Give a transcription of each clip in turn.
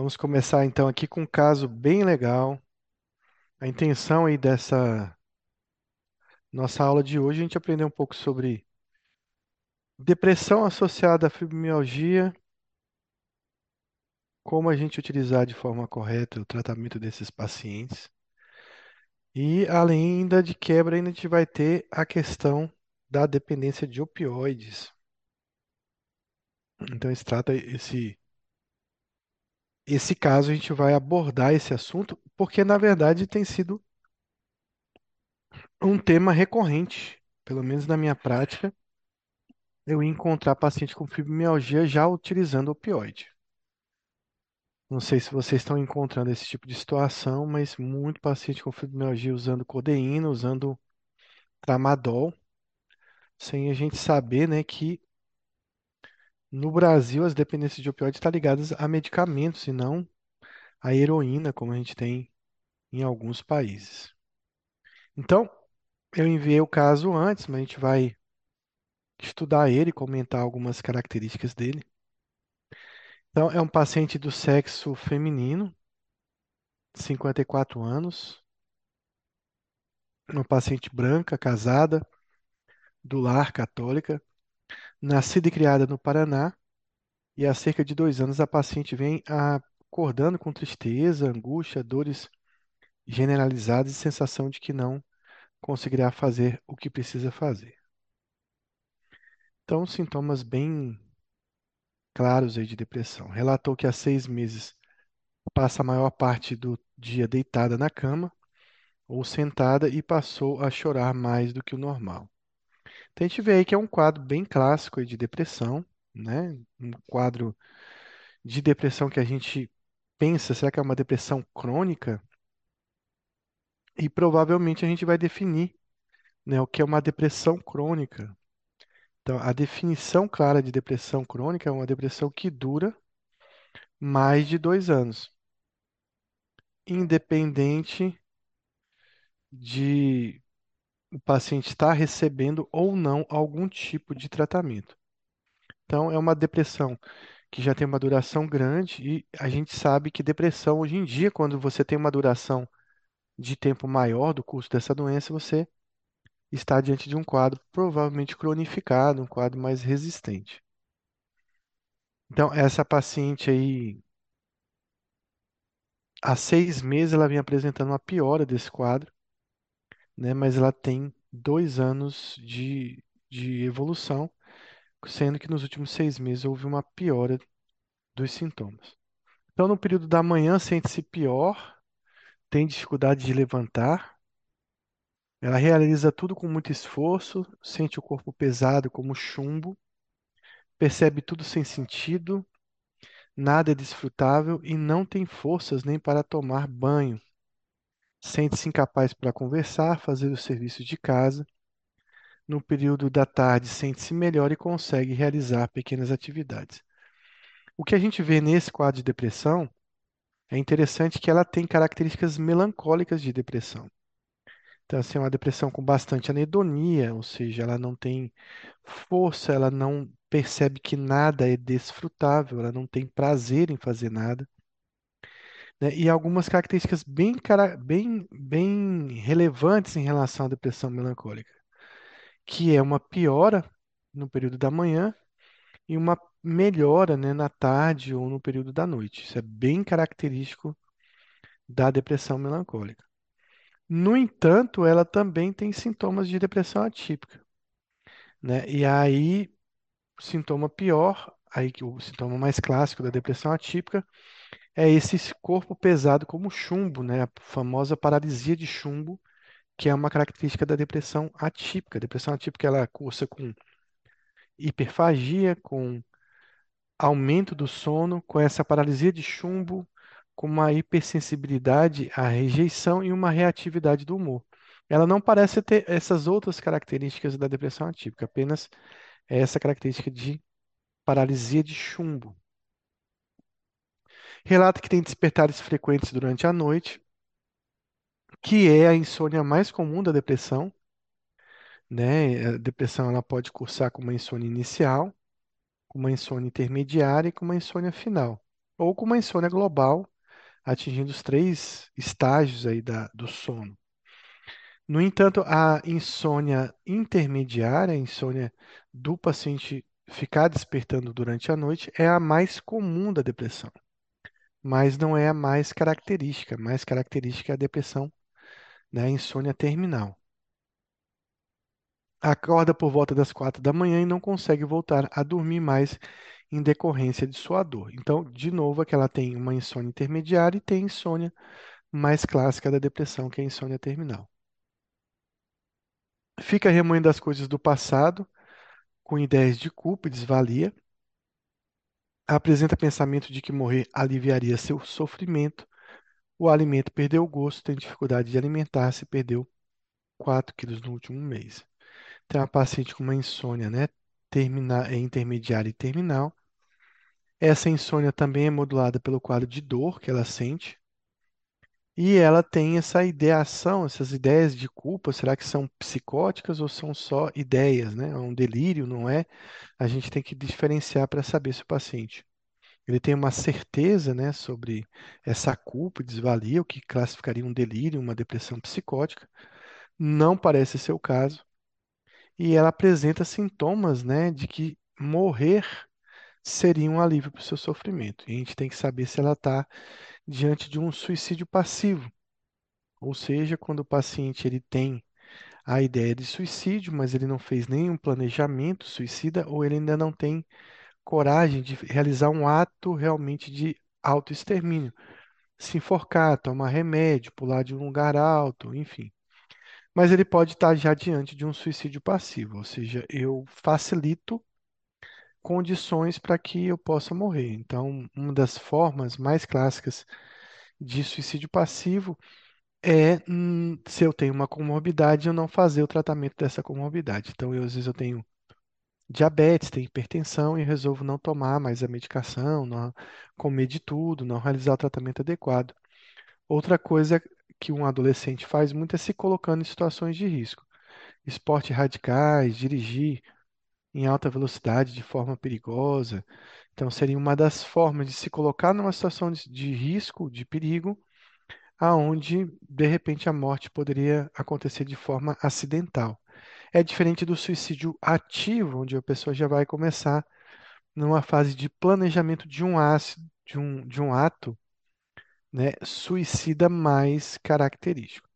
Vamos começar então aqui com um caso bem legal. A intenção aí dessa nossa aula de hoje é a gente aprender um pouco sobre depressão associada à fibromialgia, como a gente utilizar de forma correta o tratamento desses pacientes. E além ainda de quebra, ainda a gente vai ter a questão da dependência de opioides. Então, esse trata esse esse caso a gente vai abordar esse assunto porque na verdade tem sido um tema recorrente, pelo menos na minha prática, eu encontrar paciente com fibromialgia já utilizando opioide. Não sei se vocês estão encontrando esse tipo de situação, mas muito paciente com fibromialgia usando codeína, usando tramadol, sem a gente saber, né, que no Brasil as dependências de opioides estão ligadas a medicamentos e não a heroína, como a gente tem em alguns países. Então, eu enviei o caso antes, mas a gente vai estudar ele, comentar algumas características dele. Então, é um paciente do sexo feminino, 54 anos, uma paciente branca, casada, do lar católica, nascida e criada no Paraná, e há cerca de dois anos a paciente vem acordando com tristeza, angústia, dores generalizadas e sensação de que não conseguirá fazer o que precisa fazer. Então, sintomas bem claros aí de depressão. Relatou que há seis meses passa a maior parte do dia deitada na cama ou sentada e passou a chorar mais do que o normal. Então a gente vê aí que é um quadro bem clássico de depressão, né? Um quadro de depressão que a gente pensa, será que é uma depressão crônica? E provavelmente a gente vai definir, né, o que é uma depressão crônica. Então, a definição clara de depressão crônica é uma depressão que dura mais de dois anos, independente de o paciente estar recebendo ou não algum tipo de tratamento. Então, é uma depressão que já tem uma duração grande e a gente sabe que depressão, hoje em dia, quando você tem uma duração de tempo maior do curso dessa doença, você está diante de um quadro provavelmente cronificado, um quadro mais resistente. Então, essa paciente aí, há seis meses, ela vem apresentando uma piora desse quadro, né? Mas ela tem dois anos de, de evolução, sendo que nos últimos seis meses houve uma piora dos sintomas. Então, no período da manhã, sente-se pior, tem dificuldade de levantar, ela realiza tudo com muito esforço, sente o corpo pesado como chumbo, percebe tudo sem sentido, nada é desfrutável e não tem forças nem para tomar banho. Sente-se incapaz para conversar, fazer os serviços de casa. No período da tarde, sente-se melhor e consegue realizar pequenas atividades. O que a gente vê nesse quadro de depressão é interessante que ela tem características melancólicas de depressão. Então, assim, é uma depressão com bastante anedonia, ou seja, ela não tem força, ela não percebe que nada é desfrutável, ela não tem prazer em fazer nada. Né? E algumas características bem, bem, bem relevantes em relação à depressão melancólica, que é uma piora no período da manhã e uma melhora, né, na tarde ou no período da noite. Isso é bem característico da depressão melancólica. No entanto, ela também tem sintomas de depressão atípica, né? E aí, sintoma pior, aí que o sintoma mais clássico da depressão atípica é esse corpo pesado como chumbo, né? A famosa paralisia de chumbo, que é uma característica da depressão atípica. A depressão atípica ela cursa com hiperfagia, com aumento do sono, com essa paralisia de chumbo, com uma hipersensibilidade à rejeição e uma reatividade do humor. Ela não parece ter essas outras características da depressão atípica, apenas essa característica de paralisia de chumbo. Relata que tem despertares frequentes durante a noite, que é a insônia mais comum da depressão. Né? A depressão ela pode cursar com uma insônia inicial, com uma insônia intermediária e com uma insônia final. ou com uma insônia global, atingindo os três estágios aí da, do sono. No entanto, a insônia intermediária, a insônia do paciente ficar despertando durante a noite, é a mais comum da depressão, mas não é a mais característica. A mais característica é a depressão, né, a insônia terminal. Acorda por volta das quatro da manhã e não consegue voltar a dormir mais em decorrência de sua dor. Então, de novo, aqui ela tem uma insônia intermediária e tem insônia mais clássica da depressão, que é a insônia terminal. Fica remoendo as coisas do passado, com ideias de culpa e desvalia. Apresenta pensamento de que morrer aliviaria seu sofrimento. O alimento perdeu o gosto, tem dificuldade de alimentar-se, perdeu 4 quilos no último mês. Tem uma paciente com uma insônia, né? Termina, é intermediária e terminal. Essa insônia também é modulada pelo quadro de dor que ela sente. E ela tem essa ideação, essas ideias de culpa, será que são psicóticas ou são só ideias, né? É um delírio, não é? A gente tem que diferenciar para saber se o paciente ele tem uma certeza, né, sobre essa culpa desvalia, o que classificaria um delírio, uma depressão psicótica. Não parece ser o caso. E ela apresenta sintomas, né, de que morrer seria um alívio para o seu sofrimento. E a gente tem que saber se ela está diante de um suicídio passivo, ou seja, quando o paciente ele tem a ideia de suicídio, mas ele não fez nenhum planejamento suicida ou ele ainda não tem coragem de realizar um ato realmente de autoextermínio, se enforcar, tomar remédio, pular de um lugar alto, enfim. Mas ele pode estar já diante de um suicídio passivo, ou seja, eu facilito condições para que eu possa morrer. Então, uma das formas mais clássicas de suicídio passivo é hum, se eu tenho uma comorbidade, eu não fazer o tratamento dessa comorbidade. Então, eu, às vezes eu tenho diabetes, tenho hipertensão e resolvo não tomar mais a medicação, não comer de tudo, não realizar o tratamento adequado. Outra coisa que um adolescente faz muito é se colocando em situações de risco. Esportes radicais, dirigir em alta velocidade de forma perigosa. Então, seria uma das formas de se colocar numa situação de, de risco, de perigo, aonde de repente a morte poderia acontecer de forma acidental. É diferente do suicídio ativo, onde a pessoa já vai começar numa fase de planejamento de um, ácido, de um, de um ato né, suicida mais característico.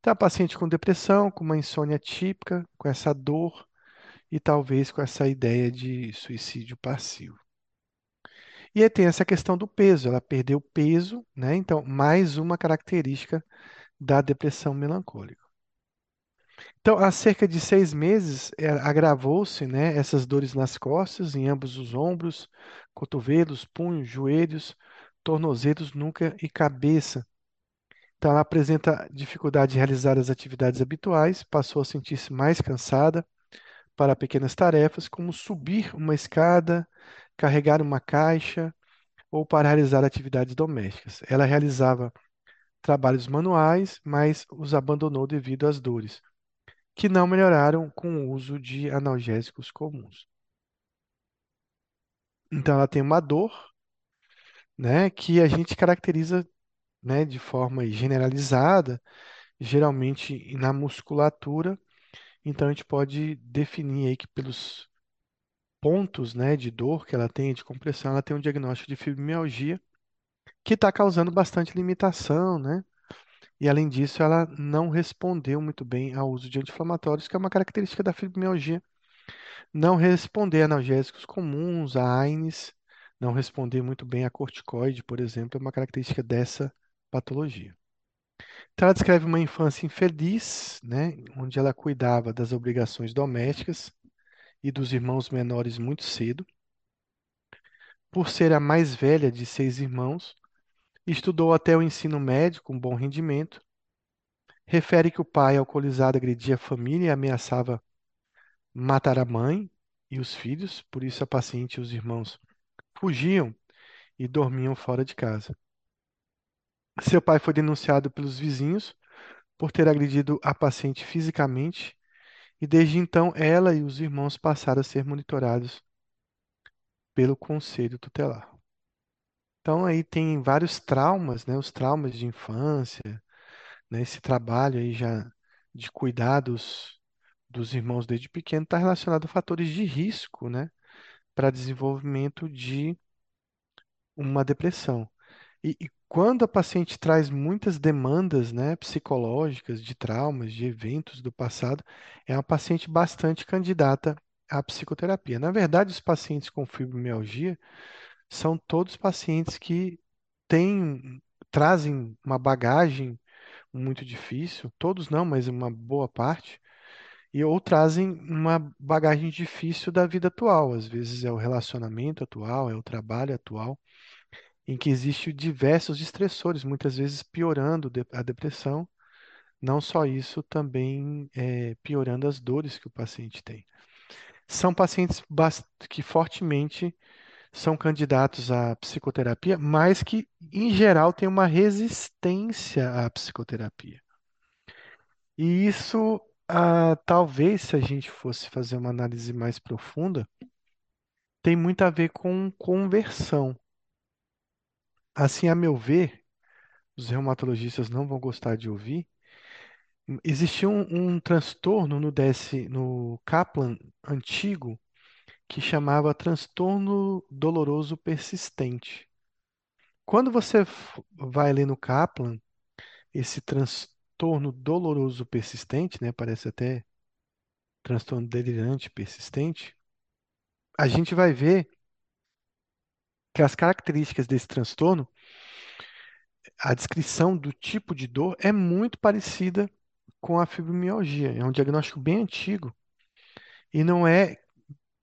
Então, paciente com depressão, com uma insônia típica, com essa dor e talvez com essa ideia de suicídio passivo. E aí tem essa questão do peso, ela perdeu peso, né? Então, mais uma característica da depressão melancólica. Então, há cerca de seis meses, é, agravou-se, né, essas dores nas costas, em ambos os ombros, cotovelos, punhos, joelhos, tornozelos, nuca e cabeça. Então, ela apresenta dificuldade de realizar as atividades habituais, passou a sentir-se mais cansada para pequenas tarefas, como subir uma escada, carregar uma caixa ou para realizar atividades domésticas. Ela realizava trabalhos manuais, mas os abandonou devido às dores, que não melhoraram com o uso de analgésicos comuns. Então, ela tem uma dor, né, que a gente caracteriza, né, de forma generalizada, geralmente na musculatura. Então, a gente pode definir aí que pelos pontos, né, de dor que ela tem, de compressão, ela tem um diagnóstico de fibromialgia que está causando bastante limitação, né? E além disso, ela não respondeu muito bem ao uso de anti-inflamatórios, que é uma característica da fibromialgia. Não responder a analgésicos comuns, a AINES, não responder muito bem a corticoide, por exemplo, é uma característica dessa patologia. Então, ela descreve uma infância infeliz, né, onde ela cuidava das obrigações domésticas e dos irmãos menores muito cedo. Por ser a mais velha de seis irmãos, estudou até o ensino médio com bom rendimento. Refere que o pai alcoolizado agredia a família e ameaçava matar a mãe e os filhos, por isso a paciente e os irmãos fugiam e dormiam fora de casa. Seu pai foi denunciado pelos vizinhos por ter agredido a paciente fisicamente e desde então ela e os irmãos passaram a ser monitorados pelo conselho tutelar. Então aí tem vários traumas, né? Os traumas de infância, né? Esse trabalho aí já de cuidados dos irmãos desde pequeno está relacionado a fatores de risco, né? Para desenvolvimento de uma depressão. E, e quando a paciente traz muitas demandas, né, psicológicas, de traumas, de eventos do passado, é uma paciente bastante candidata à psicoterapia. Na verdade, os pacientes com fibromialgia são todos pacientes que têm, trazem uma bagagem muito difícil, todos não, mas uma boa parte, e ou trazem uma bagagem difícil da vida atual. Às vezes é o relacionamento atual, é o trabalho atual em que existem diversos estressores, muitas vezes piorando a depressão. Não só isso, também é, piorando as dores que o paciente tem. São pacientes que fortemente são candidatos à psicoterapia, mas que, em geral, têm uma resistência à psicoterapia. E isso, ah, talvez, se a gente fosse fazer uma análise mais profunda, tem muito a ver com conversão. Assim, a meu ver, os reumatologistas não vão gostar de ouvir, Existia um, um transtorno no DS, no Kaplan antigo que chamava transtorno doloroso persistente. Quando você vai ler no Kaplan, esse transtorno doloroso persistente, né, parece até transtorno delirante persistente, a gente vai ver que as características desse transtorno, a descrição do tipo de dor é muito parecida com a fibromialgia. É um diagnóstico bem antigo e não é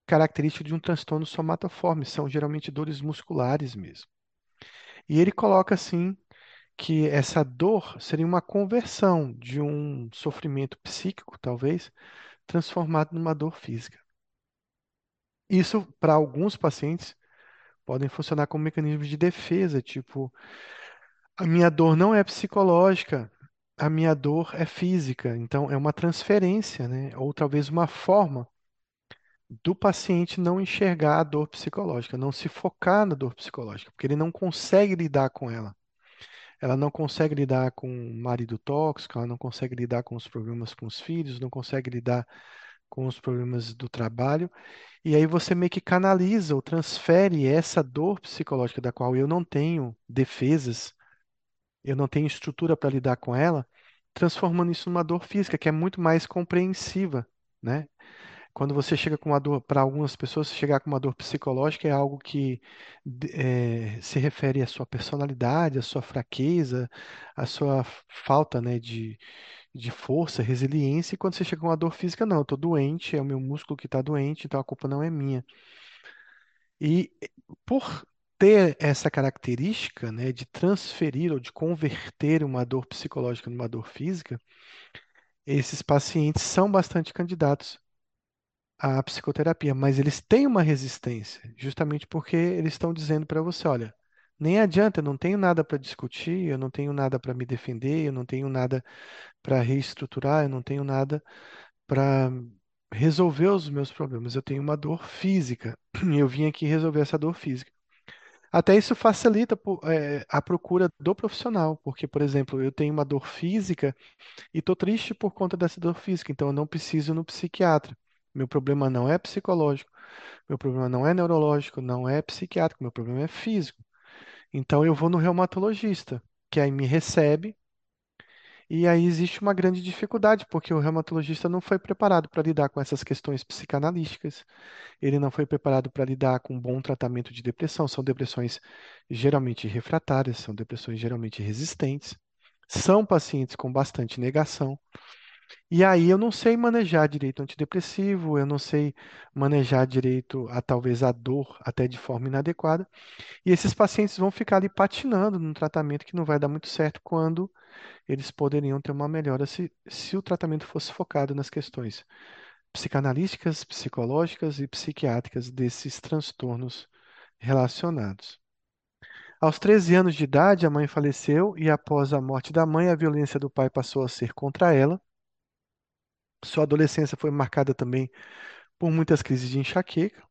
característica de um transtorno somatoforme, são geralmente dores musculares mesmo. E ele coloca assim que essa dor seria uma conversão de um sofrimento psíquico, talvez, transformado numa dor física. Isso, para alguns pacientes, podem funcionar como mecanismos de defesa, tipo, a minha dor não é psicológica, a minha dor é física. Então, é uma transferência, né? Ou talvez uma forma do paciente não enxergar a dor psicológica, não se focar na dor psicológica, porque ele não consegue lidar com ela. Ela não consegue lidar com o marido tóxico, ela não consegue lidar com os problemas com os filhos, não consegue lidar com os problemas do trabalho. E aí você meio que canaliza ou transfere essa dor psicológica da qual eu não tenho defesas, eu não tenho estrutura para lidar com ela, transformando isso numa dor física, que é muito mais compreensiva, né? Quando você chega com uma dor, para algumas pessoas, chegar com uma dor psicológica é algo que eh, se refere à sua personalidade, à sua fraqueza, à sua falta, né, de, de força, resiliência. E quando você chega com uma dor física, não, eu estou doente, é o meu músculo que está doente, então a culpa não é minha. E por ter essa característica, né, de transferir ou de converter uma dor psicológica numa dor física, esses pacientes são bastante candidatos a psicoterapia, mas eles têm uma resistência, justamente porque eles estão dizendo para você, olha, nem adianta, eu não tenho nada para discutir, eu não tenho nada para me defender, eu não tenho nada para reestruturar, eu não tenho nada para resolver os meus problemas. Eu tenho uma dor física. e Eu vim aqui resolver essa dor física. Até isso facilita eh, a procura do profissional, porque, por exemplo, eu tenho uma dor física e estou triste por conta dessa dor física, então eu não preciso ir no psiquiatra. Meu problema não é psicológico, meu problema não é neurológico, não é psiquiátrico, meu problema é físico. Então eu vou no reumatologista, que aí me recebe, e aí existe uma grande dificuldade, porque o reumatologista não foi preparado para lidar com essas questões psicanalísticas, ele não foi preparado para lidar com um bom tratamento de depressão. São depressões geralmente refratárias, são depressões geralmente resistentes, são pacientes com bastante negação. E aí eu não sei manejar direito antidepressivo, eu não sei manejar direito a talvez a dor até de forma inadequada. E esses pacientes vão ficar ali patinando num tratamento que não vai dar muito certo quando eles poderiam ter uma melhora se, se o tratamento fosse focado nas questões psicanalísticas, psicológicas e psiquiátricas desses transtornos relacionados. Aos 13 anos de idade, a mãe faleceu e após a morte da mãe, a violência do pai passou a ser contra ela. Sua adolescência foi marcada também por muitas crises de enxaqueca.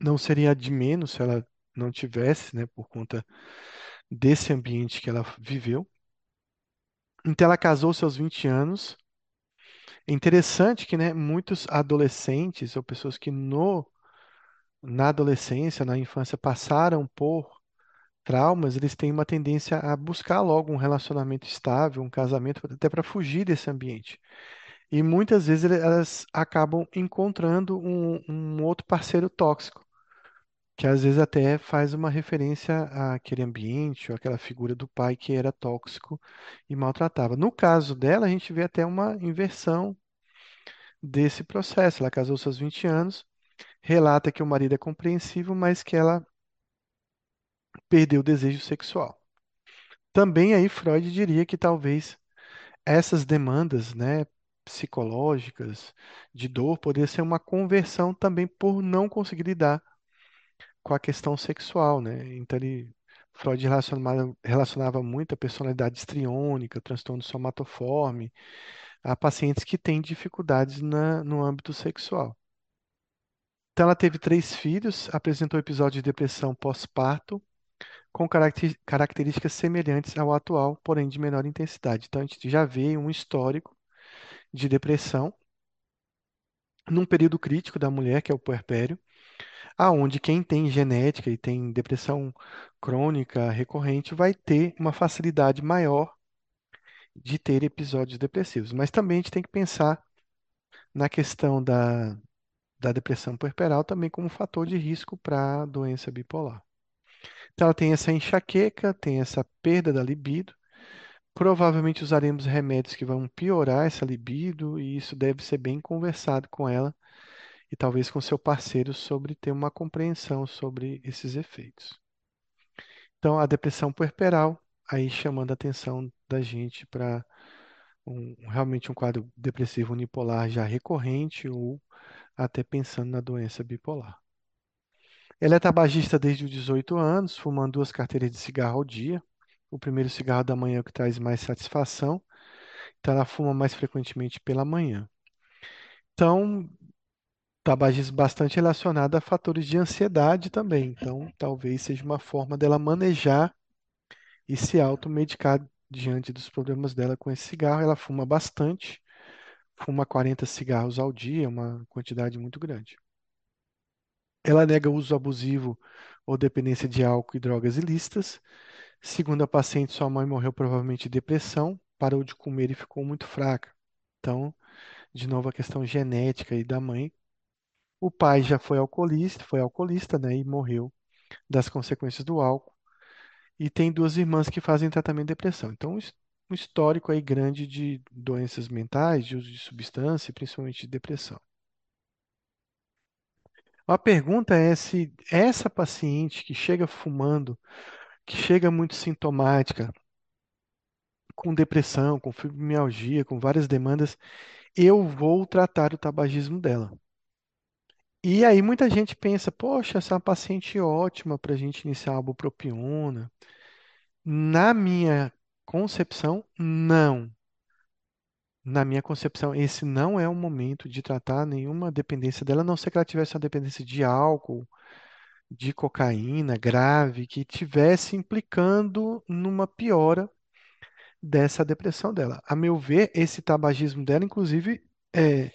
Não seria de menos se ela não tivesse, né, por conta desse ambiente que ela viveu. Então ela casou seus 20 anos. É interessante que, né, muitos adolescentes ou pessoas que no na adolescência, na infância passaram por traumas, eles têm uma tendência a buscar logo um relacionamento estável, um casamento, até para fugir desse ambiente. E muitas vezes elas acabam encontrando um, um outro parceiro tóxico, que às vezes até faz uma referência àquele ambiente ou àquela figura do pai que era tóxico e maltratava. No caso dela, a gente vê até uma inversão desse processo. Ela casou seus 20 anos, relata que o marido é compreensivo, mas que ela perdeu o desejo sexual. Também aí Freud diria que talvez essas demandas, né, psicológicas, de dor, poderia ser uma conversão também por não conseguir lidar com a questão sexual, né? Então ele Freud relacionava, relacionava muito a personalidade histriônica, transtorno somatoforme, a pacientes que têm dificuldades na, no âmbito sexual. Então ela teve três filhos, apresentou episódio de depressão pós-parto, com caracter- características semelhantes ao atual, porém de menor intensidade. Então a gente já vê um histórico de depressão num período crítico da mulher, que é o puerpério, aonde quem tem genética e tem depressão crônica recorrente vai ter uma facilidade maior de ter episódios depressivos. Mas também a gente tem que pensar na questão da, da depressão puerperal também como fator de risco para a doença bipolar. Então ela tem essa enxaqueca, tem essa perda da libido. Provavelmente usaremos remédios que vão piorar essa libido, e isso deve ser bem conversado com ela e talvez com seu parceiro sobre ter uma compreensão sobre esses efeitos. Então, a depressão puerperal, aí chamando a atenção da gente para um, realmente um quadro depressivo unipolar já recorrente ou até pensando na doença bipolar. Ela é tabagista desde os 18 anos, fumando duas carteiras de cigarro ao dia. O primeiro cigarro da manhã é o que traz mais satisfação, então ela fuma mais frequentemente pela manhã. Então, tabagismo bastante relacionado a fatores de ansiedade também. Então, talvez seja uma forma dela manejar e se automedicar diante dos problemas dela com esse cigarro. Ela fuma bastante, fuma 40 cigarros ao dia, uma quantidade muito grande. Ela nega uso abusivo ou dependência de álcool e drogas ilícitas. Segundo a paciente, sua mãe morreu provavelmente de depressão, parou de comer e ficou muito fraca. Então, de novo, a questão genética aí da mãe. O pai já foi alcoolista, foi alcoolista, né, e morreu das consequências do álcool. E tem duas irmãs que fazem tratamento de depressão. Então, um histórico aí grande de doenças mentais, de uso de substância, principalmente de depressão. A pergunta é se essa paciente que chega fumando, que chega muito sintomática, com depressão, com fibromialgia, com várias demandas, eu vou tratar o tabagismo dela. E aí muita gente pensa, poxa, essa é uma paciente ótima para a gente iniciar a bupropiona. Na minha concepção, não. Na minha concepção, esse não é o momento de tratar nenhuma dependência dela, a não ser que ela tivesse uma dependência de álcool, de cocaína grave, que tivesse implicando numa piora dessa depressão dela. A meu ver, esse tabagismo dela, inclusive, é,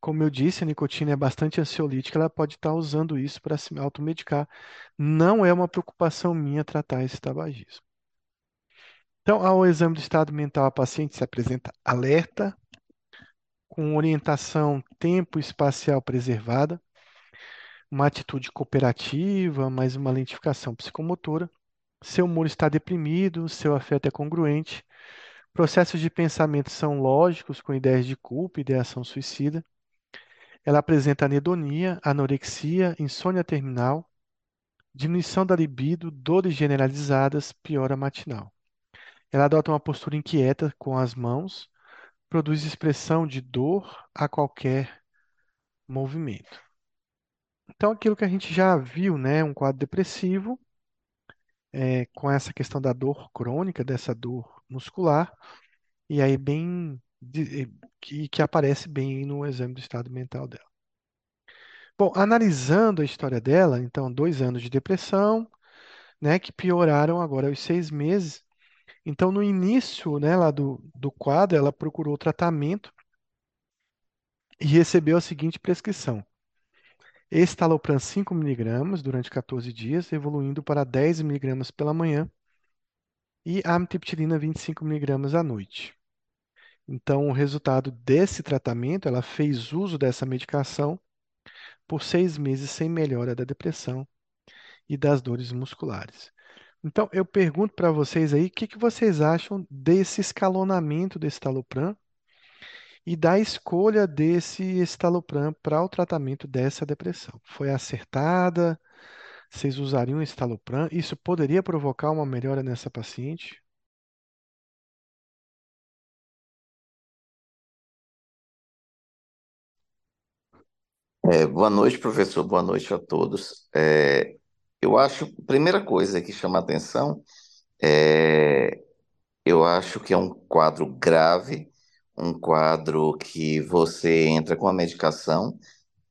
como eu disse, a nicotina é bastante ansiolítica, ela pode estar usando isso para se automedicar. Não é uma preocupação minha tratar esse tabagismo. Então, ao exame do estado mental, a paciente se apresenta alerta, com orientação tempo espacial preservada, uma atitude cooperativa, mais uma lentificação psicomotora. Seu humor está deprimido, seu afeto é congruente, processos de pensamento são lógicos, com ideias de culpa e ideação suicida. Ela apresenta anedonia, anorexia, insônia terminal, diminuição da libido, dores generalizadas, piora matinal. Ela adota uma postura inquieta com as mãos, produz expressão de dor a qualquer movimento. Então, aquilo que a gente já viu, né, um quadro depressivo, é, com essa questão da dor crônica, dessa dor muscular, e aí bem de- que, que aparece bem no exame do estado mental dela. Bom, analisando a história dela, então, dois anos de depressão, né, que pioraram agora aos seis meses. Então, no início, né, lá do, do quadro, ela procurou tratamento e recebeu a seguinte prescrição: estalopram 5 miligramas durante 14 dias, evoluindo para 10 miligramas pela manhã, e amitriptilina 25 miligramas à noite. Então, o resultado desse tratamento, ela fez uso dessa medicação por seis meses sem melhora da depressão e das dores musculares. Então, eu pergunto para vocês aí, o que que vocês acham desse escalonamento desse estalopram e da escolha desse estalopram para o tratamento dessa depressão? Foi acertada? Vocês usariam estalopram? Isso poderia provocar uma melhora nessa paciente? É, boa noite, professor. Boa noite a todos. É, eu acho, primeira coisa que chama atenção é, eu acho que é um quadro grave, um quadro que você entra com a medicação.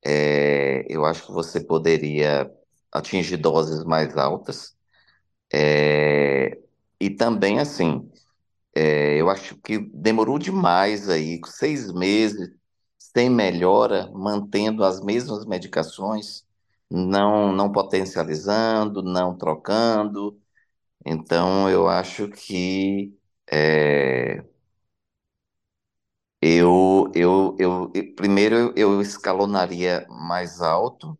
É, eu acho que você poderia atingir doses mais altas. É, e também, assim, é, eu acho que demorou demais aí, seis meses, sem melhora, mantendo as mesmas medicações, não, não potencializando, não trocando. Então, eu acho que é, eu, eu, eu, primeiro eu escalonaria mais alto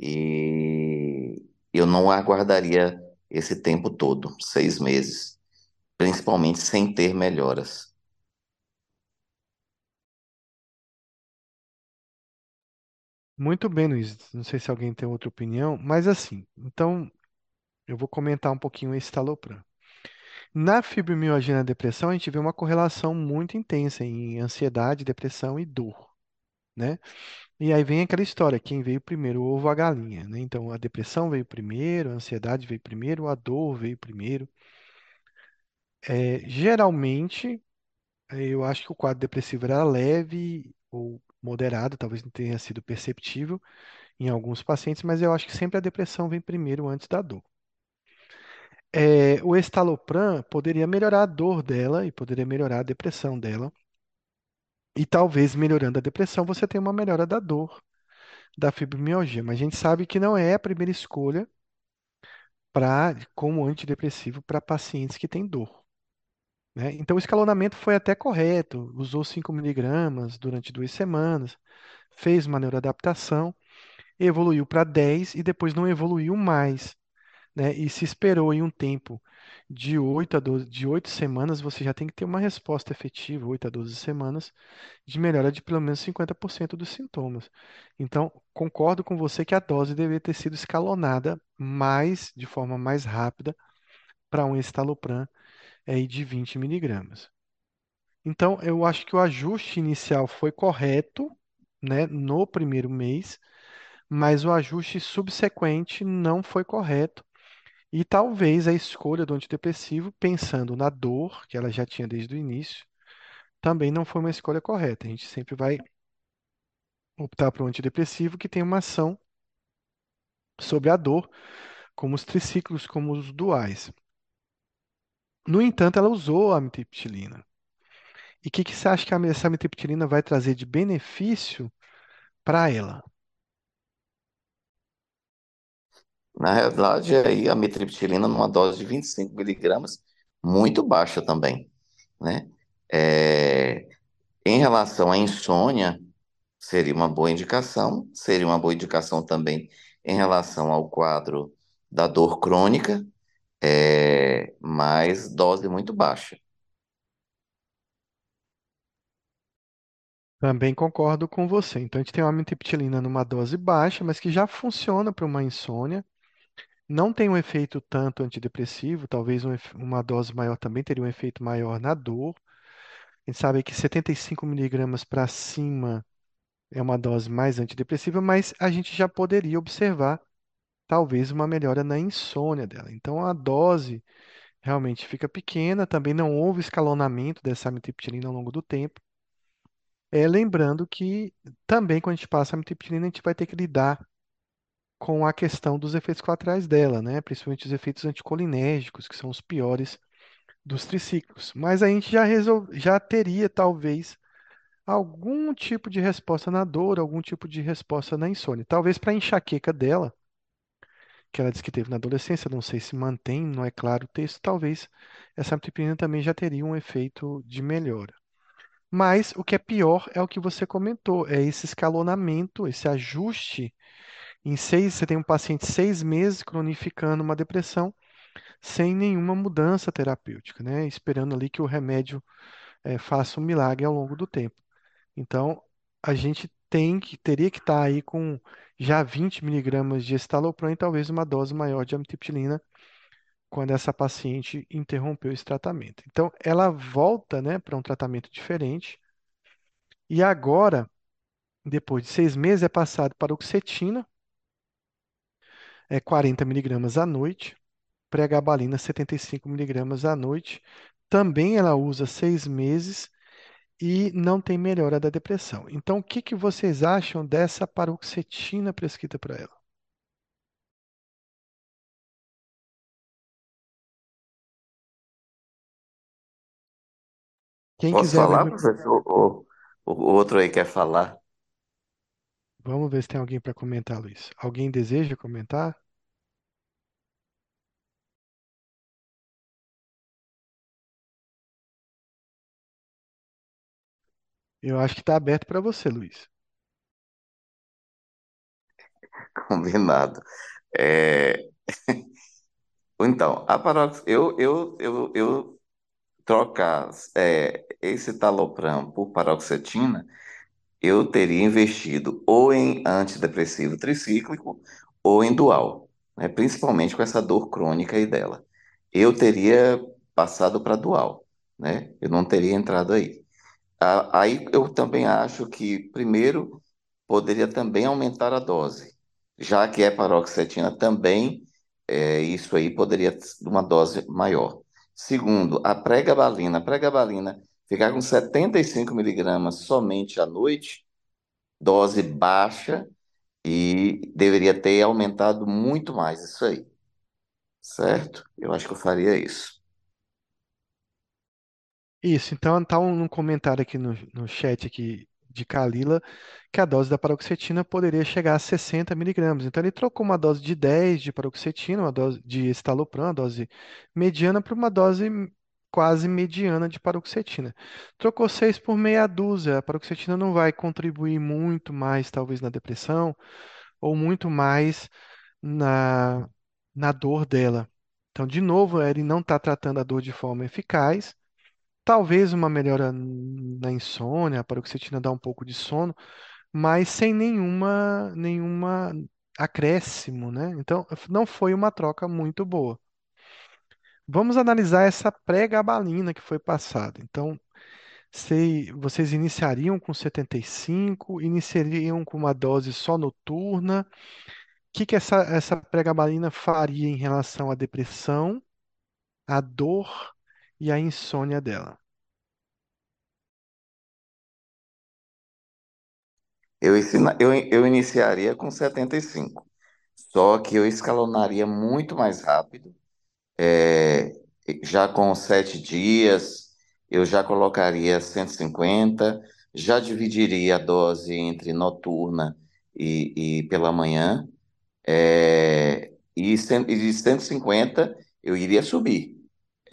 e eu não aguardaria esse tempo todo, seis meses, principalmente sem ter melhoras. Muito bem, Luiz. Não sei se alguém tem outra opinião, mas assim, então eu vou comentar um pouquinho esse estalopram. Na fibromialgia e na depressão, a gente vê uma correlação muito intensa em ansiedade, depressão e dor, né? E aí vem aquela história, quem veio primeiro, o ovo ou a galinha, né? Então, a depressão veio primeiro, a ansiedade veio primeiro, a dor veio primeiro. É, geralmente, eu acho que o quadro depressivo era leve ou moderado, talvez não tenha sido perceptível em alguns pacientes, mas eu acho que sempre a depressão vem primeiro antes da dor. É, o estalopram poderia melhorar a dor dela e poderia melhorar a depressão dela. E talvez melhorando a depressão, você tenha uma melhora da dor, da fibromialgia. Mas a gente sabe que não é a primeira escolha para como antidepressivo para pacientes que têm dor. Né? Então, o escalonamento foi até correto, usou 5 miligramas durante duas semanas, fez uma neuroadaptação, evoluiu para 10 e depois não evoluiu mais. né? E se esperou em um tempo de 8 a 12, de 8 semanas, você já tem que ter uma resposta efetiva, 8 a 12 semanas, de melhora de pelo menos 50% dos sintomas. Então, concordo com você que a dose deveria ter sido escalonada mais, de forma mais rápida, para um estalopram aí de 20 miligramas. Então, eu acho que o ajuste inicial foi correto, né, no primeiro mês, mas o ajuste subsequente não foi correto. E talvez a escolha do antidepressivo, pensando na dor que ela já tinha desde o início, também não foi uma escolha correta. A gente sempre vai optar por um antidepressivo que tem uma ação sobre a dor, como os triciclos, como os duais. No entanto, ela usou a amitriptilina. E o que, que você acha que essa amitriptilina vai trazer de benefício para ela? Na realidade, aí a mitriptilina numa dose de 25 miligramas, muito baixa também, né? É, em relação à insônia, seria uma boa indicação, seria uma boa indicação também em relação ao quadro da dor crônica, é, mas dose muito baixa. Também concordo com você. Então, a gente tem uma amitriptilina numa dose baixa, mas que já funciona para uma insônia. Não tem um efeito tanto antidepressivo, talvez um uma dose maior também teria um efeito maior na dor. A gente sabe que 75 miligramas para cima é uma dose mais antidepressiva, mas a gente já poderia observar talvez uma melhora na insônia dela. Então, a dose realmente fica pequena, também não houve escalonamento dessa amitriptilina ao longo do tempo. É, lembrando que também quando a gente passa a amitriptilina, a gente vai ter que lidar com a questão dos efeitos colaterais dela, né? Principalmente os efeitos anticolinérgicos, que são os piores dos triciclos. Mas a gente já, resol... já teria, talvez, algum tipo de resposta na dor, algum tipo de resposta na insônia. Talvez para a enxaqueca dela, que ela disse que teve na adolescência, não sei se mantém, não é claro o texto, talvez essa amitriptilina também já teria um efeito de melhora. Mas o que é pior é o que você comentou, é esse escalonamento, esse ajuste. Em seis, você tem um paciente seis meses cronificando uma depressão sem nenhuma mudança terapêutica, né? Esperando ali que o remédio eh, faça um milagre ao longo do tempo. Então, a gente tem que, teria que estar aí com já 20 miligramas de estalopram e talvez uma dose maior de amitriptilina quando essa paciente interrompeu esse tratamento. Então, ela volta, né, para um tratamento diferente e agora, depois de seis meses, é passado para oxetina, é 40 miligramas à noite, pregabalina 75 miligramas à noite. Também ela usa seis meses e não tem melhora da depressão. Então, o que que vocês acham dessa paroxetina prescrita para ela? Quem Posso quiser falar, professor? Ou o outro aí quer falar? vamos ver se tem alguém para comentar, Luiz. Alguém deseja comentar? Eu acho que está aberto para você, Luiz. Combinado. É, Então, a parox... eu, eu, eu, eu trocar é, esse talopram por paroxetina, eu teria investido ou em antidepressivo tricíclico ou em dual, né? Principalmente com essa dor crônica aí dela. Eu teria passado para dual, né? Eu não teria entrado aí. Aí eu também acho que, primeiro, poderia também aumentar a dose, já que é paroxetina também, é, isso aí poderia uma dose maior. Segundo, a pregabalina. A pregabalina ficar com 75 miligramas somente à noite, dose baixa, e deveria ter aumentado muito mais isso aí, certo? Eu acho que eu faria isso. Isso, então está um, comentário aqui no, no chat aqui de Kalila que a dose da paroxetina poderia chegar a 60 miligramas. Então ele trocou uma dose de 10 de paroxetina, uma dose de estalopram, uma dose mediana, para uma dose quase mediana de paroxetina. Trocou 6 por meia dúzia. A paroxetina não vai contribuir muito mais, talvez, na depressão, ou muito mais na, na dor dela. Então, de novo, ele não está tratando a dor de forma eficaz. Talvez uma melhora na insônia, a paroxetina dá um pouco de sono, mas sem nenhuma, nenhuma acréscimo, né? Então, não foi uma troca muito boa. Vamos analisar essa pré-gabalina que foi passada. Então, se vocês iniciariam com 75, iniciariam com uma dose só noturna. O que que essa, essa pré-gabalina faria em relação à depressão, à dor e à insônia dela? Eu, ensina, eu, eu iniciaria com 75, só que eu escalonaria muito mais rápido É, já com sete dias, eu já colocaria 150, já dividiria a dose entre noturna e, e pela manhã, é, e, cem- e de 150 eu iria subir.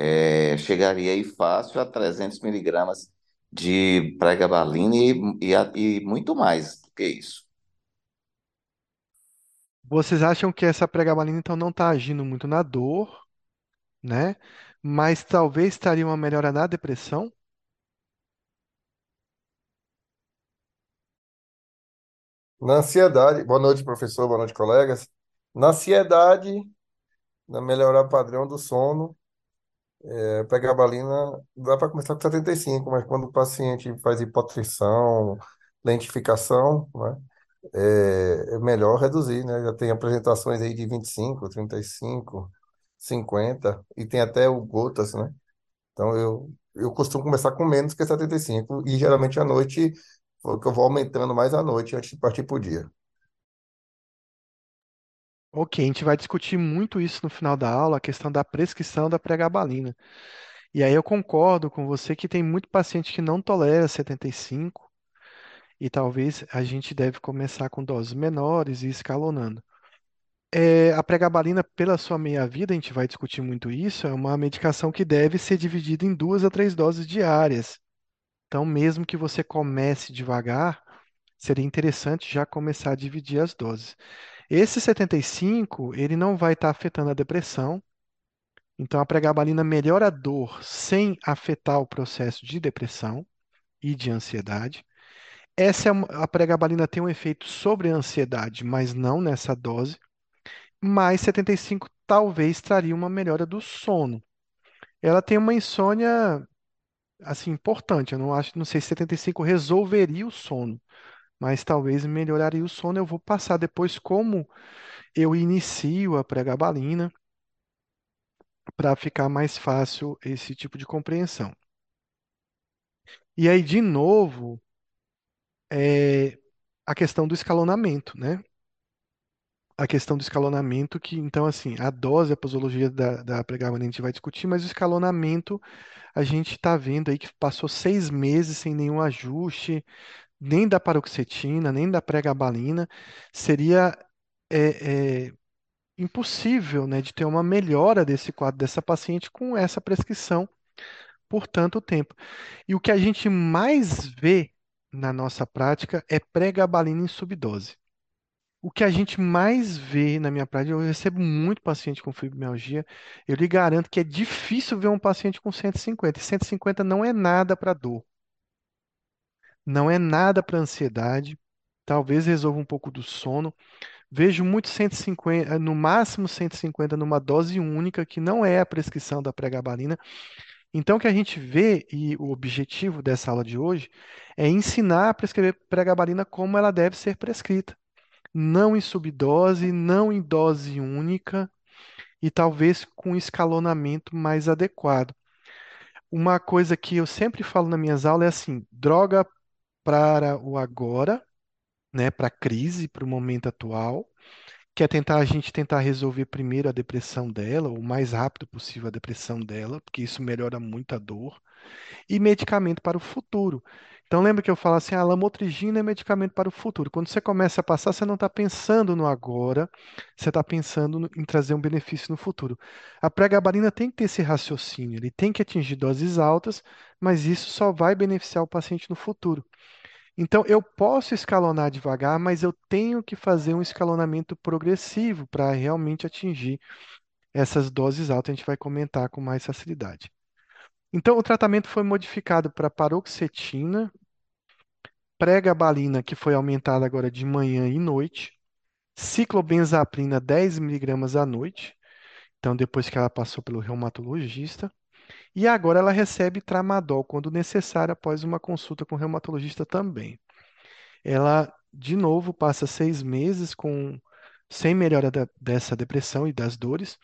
É, chegaria aí fácil a 300 miligramas de pregabalina e, e, e muito mais do que isso. Vocês acham que essa pregabalina então não está agindo muito na dor, né? Mas talvez estaria uma melhora na depressão? Na ansiedade, boa noite, professor, boa noite, colegas. Na ansiedade, na melhorar o padrão do sono, é, pregabalina dá para começar com 75, mas quando o paciente faz hipotenção, lentificação, né, é, é melhor reduzir, né? Já tem apresentações aí de 25, 35, 50 e tem até o gotas, né? Então eu, eu costumo começar com menos que 75 e geralmente à noite eu vou aumentando mais à noite antes de partir pro dia. Ok, a gente vai discutir muito isso no final da aula, a questão da prescrição da pregabalina. E aí eu concordo com você que tem muito paciente que não tolera 75 e talvez a gente deve começar com doses menores e escalonando. É, a pregabalina, pela sua meia-vida, a gente vai discutir muito isso, é uma medicação que deve ser dividida em duas a três doses diárias. Então, mesmo que você comece devagar, seria interessante já começar a dividir as doses. Esse 75, ele não vai estar afetando a depressão, então a pregabalina melhora a dor sem afetar o processo de depressão e de ansiedade. Essa é a pregabalina tem um efeito sobre a ansiedade, mas não nessa dose. Mas 75 talvez traria uma melhora do sono. Ela tem uma insônia assim importante. Eu não acho, não sei se 75 resolveria o sono, mas talvez melhoraria o sono. Eu vou passar depois como eu inicio a pregabalina para ficar mais fácil esse tipo de compreensão. E aí, de novo, é a questão do escalonamento, né? A questão do escalonamento, que então, assim, a dose, a posologia da, da pregabalina a gente vai discutir, mas o escalonamento a gente está vendo aí que passou seis meses sem nenhum ajuste, nem da paroxetina, nem da pregabalina. Seria é, é, impossível, né, de ter uma melhora desse quadro dessa paciente com essa prescrição por tanto tempo. E o que a gente mais vê na nossa prática é pregabalina em subdose. O que a gente mais vê na minha prática, eu recebo muito paciente com fibromialgia, eu lhe garanto que é difícil ver um paciente com 150. E 150 não é nada para dor, não é nada para ansiedade, talvez resolva um pouco do sono. Vejo muito 150, no máximo 150 numa dose única, que não é a prescrição da pregabalina. Então, o que a gente vê, e o objetivo dessa aula de hoje, é ensinar a prescrever pregabalina como ela deve ser prescrita. Não em subdose, não em dose única, e talvez com escalonamento mais adequado. Uma coisa que eu sempre falo nas minhas aulas é assim: droga para o agora, né, para a crise, para o momento atual, que é tentar a gente tentar resolver primeiro a depressão dela, o mais rápido possível a depressão dela, porque isso melhora muito a dor, e medicamento para o futuro. Então lembra que eu falo assim, a lamotrigina é medicamento para o futuro. Quando você começa a passar, você não está pensando no agora, você está pensando em trazer um benefício no futuro. A pregabalina tem que ter esse raciocínio, ele tem que atingir doses altas, mas isso só vai beneficiar o paciente no futuro. Então, eu posso escalonar devagar, mas eu tenho que fazer um escalonamento progressivo para realmente atingir essas doses altas. A gente vai comentar com mais facilidade. Então, o tratamento foi modificado para paroxetina, pregabalina, que foi aumentada agora de manhã e noite, ciclobenzaprina 10 miligramas à noite, então depois que ela passou pelo reumatologista, e agora ela recebe tramadol quando necessário após uma consulta com o reumatologista também. ela de novo passa seis meses com sem melhora da- dessa depressão e das dores,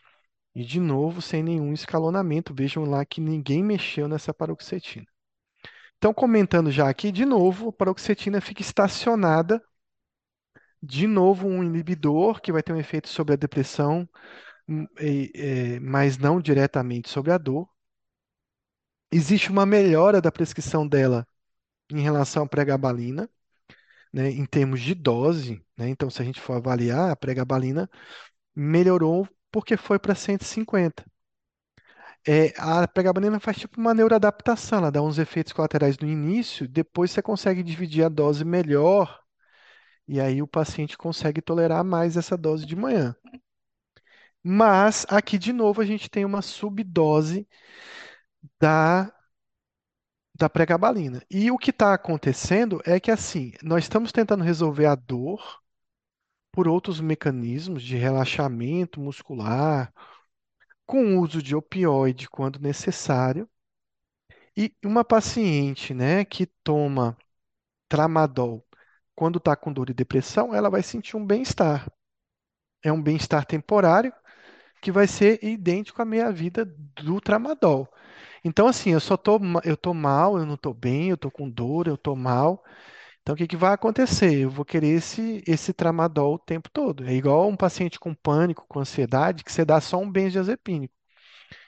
e de novo sem nenhum escalonamento. Vejam lá que ninguém mexeu nessa paroxetina. Então, comentando já aqui, de novo, a paroxetina fica estacionada, de novo um inibidor que vai ter um efeito sobre a depressão, hum, é, mas não diretamente sobre a dor. Existe uma melhora da prescrição dela em relação à pregabalina né, em termos de dose, né? Então, se a gente for avaliar, a pregabalina melhorou porque foi para 150. É, a pregabalina faz tipo uma neuroadaptação, ela dá uns efeitos colaterais no início, depois você consegue dividir a dose melhor, e aí o paciente consegue tolerar mais essa dose de manhã. Mas aqui de novo a gente tem uma subdose da, da pregabalina. E o que está acontecendo é que assim, nós estamos tentando resolver a dor por outros mecanismos de relaxamento muscular, com uso de opioide quando necessário. E uma paciente, né, que toma tramadol quando está com dor e depressão, ela vai sentir um bem-estar. É um bem-estar temporário que vai ser idêntico à meia-vida do tramadol. Então, assim, eu só tô, eu tô mal, eu não tô bem, eu tô com dor, eu tô mal. Então, o que que vai acontecer? Eu vou querer esse, esse tramadol o tempo todo. É igual um paciente com pânico, com ansiedade, que você dá só um benzodiazepínico.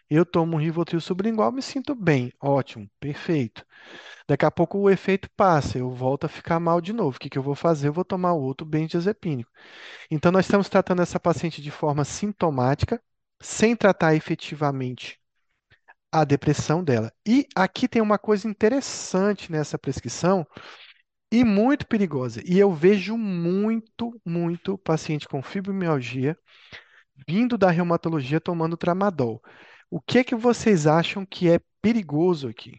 Eu tomo um Rivotril sublingual, me sinto bem, ótimo, perfeito. Daqui a pouco o efeito passa, eu volto a ficar mal de novo. O que que eu vou fazer? Eu vou tomar outro benzodiazepínico. Então, nós estamos tratando essa paciente de forma sintomática, sem tratar efetivamente a depressão dela. E aqui tem uma coisa interessante nessa prescrição e muito perigosa. E eu vejo muito, muito paciente com fibromialgia vindo da reumatologia tomando tramadol. O que que vocês acham que é perigoso aqui?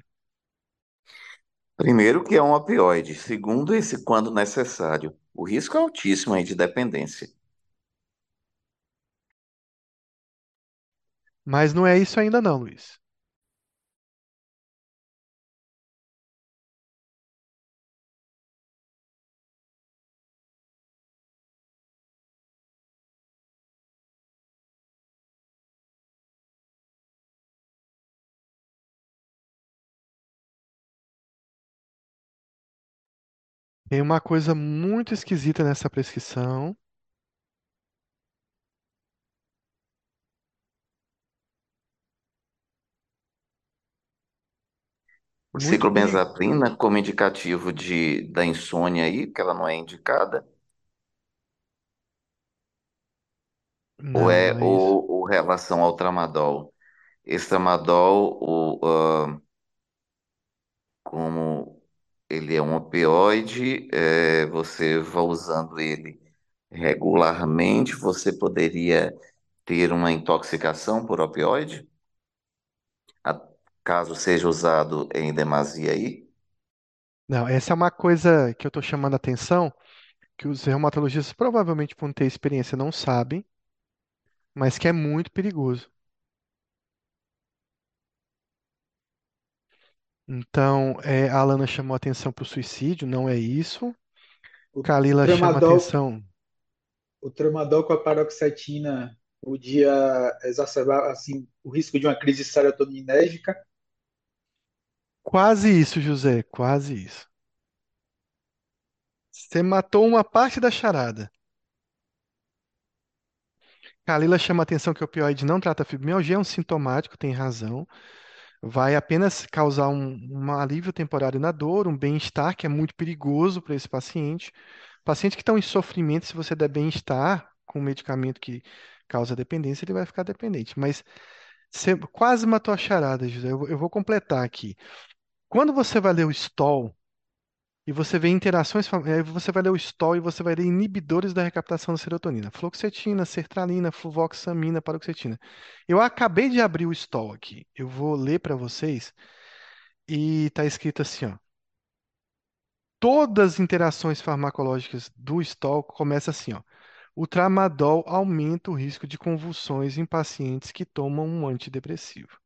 Primeiro, que é um opioide. Segundo, esse quando necessário. O risco é altíssimo aí de dependência. Mas não é isso ainda não, Luiz. Tem uma coisa muito esquisita nessa prescrição. O Muito perigoso. ciclobenzaprina, como indicativo de, da insônia aí, que ela não é indicada, ou Não, é não é isso. ou, ou relação ao tramadol? Esse tramadol, o, ah, como ele é um opioide, é, você vai usando ele regularmente, você poderia ter uma intoxicação por opioide, a- caso seja usado em demasia aí. Não, essa é uma coisa que eu estou chamando a atenção, que os reumatologistas provavelmente por não ter experiência não sabem, mas que é muito perigoso. Então, é, a Alana chamou atenção para o suicídio, não é isso. O Kalila chama tramadol, atenção. o tramadol com a paroxetina podia exacerbar assim o risco de uma crise serotoninérgica. Quase isso, José, quase isso. Você matou uma parte da charada. Kalila chama atenção que o opioide não trata a fibromialgia, é um sintomático, tem razão. Vai apenas causar um, um alívio temporário na dor, um bem-estar, que é muito perigoso para esse paciente. Paciente que está em sofrimento, se você der bem-estar com um medicamento que causa dependência, ele vai ficar dependente. Mas você quase matou a charada, José. Eu, eu vou completar aqui. Quando você vai ler o STOL e você vê interações, aí você vai ler o STOL e você vai ler inibidores da recaptação da serotonina, fluoxetina, sertralina, fluvoxamina, paroxetina. Eu acabei de abrir o STOL aqui. Eu vou ler para vocês e está escrito assim, ó. Todas as interações farmacológicas do STOL começam assim, ó. O tramadol aumenta o risco de convulsões em pacientes que tomam um antidepressivo.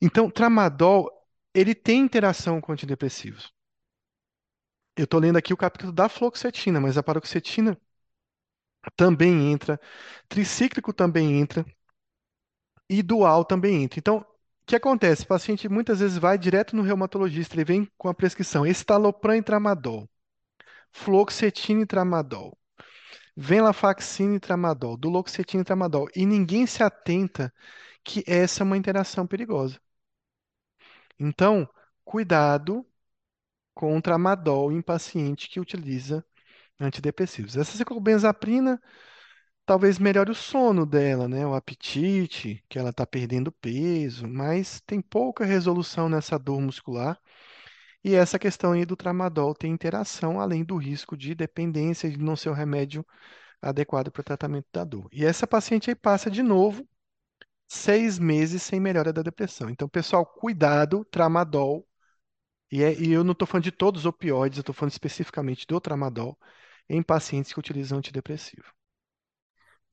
Então, tramadol, ele tem interação com antidepressivos. Eu estou lendo aqui o capítulo da fluoxetina, mas a paroxetina também entra, tricíclico também entra e dual também entra. Então, o que acontece? O paciente muitas vezes vai direto no reumatologista, ele vem com a prescrição estalopram e tramadol, fluoxetina e tramadol, venlafaxina e tramadol, duloxetina e tramadol, e ninguém se atenta que essa é uma interação perigosa. Então, cuidado o tramadol em paciente que utiliza antidepressivos. Essa ciclobenzaprina talvez melhore o sono dela, né? O apetite, que ela está perdendo peso, mas tem pouca resolução nessa dor muscular. E essa questão aí do tramadol tem interação, além do risco de dependência de não ser o remédio adequado para o tratamento da dor. E essa paciente aí passa de novo seis meses sem melhora da depressão. Então, pessoal, cuidado, tramadol. E, é- e eu não estou falando de todos os opioides, eu estou falando especificamente do tramadol em pacientes que utilizam antidepressivo.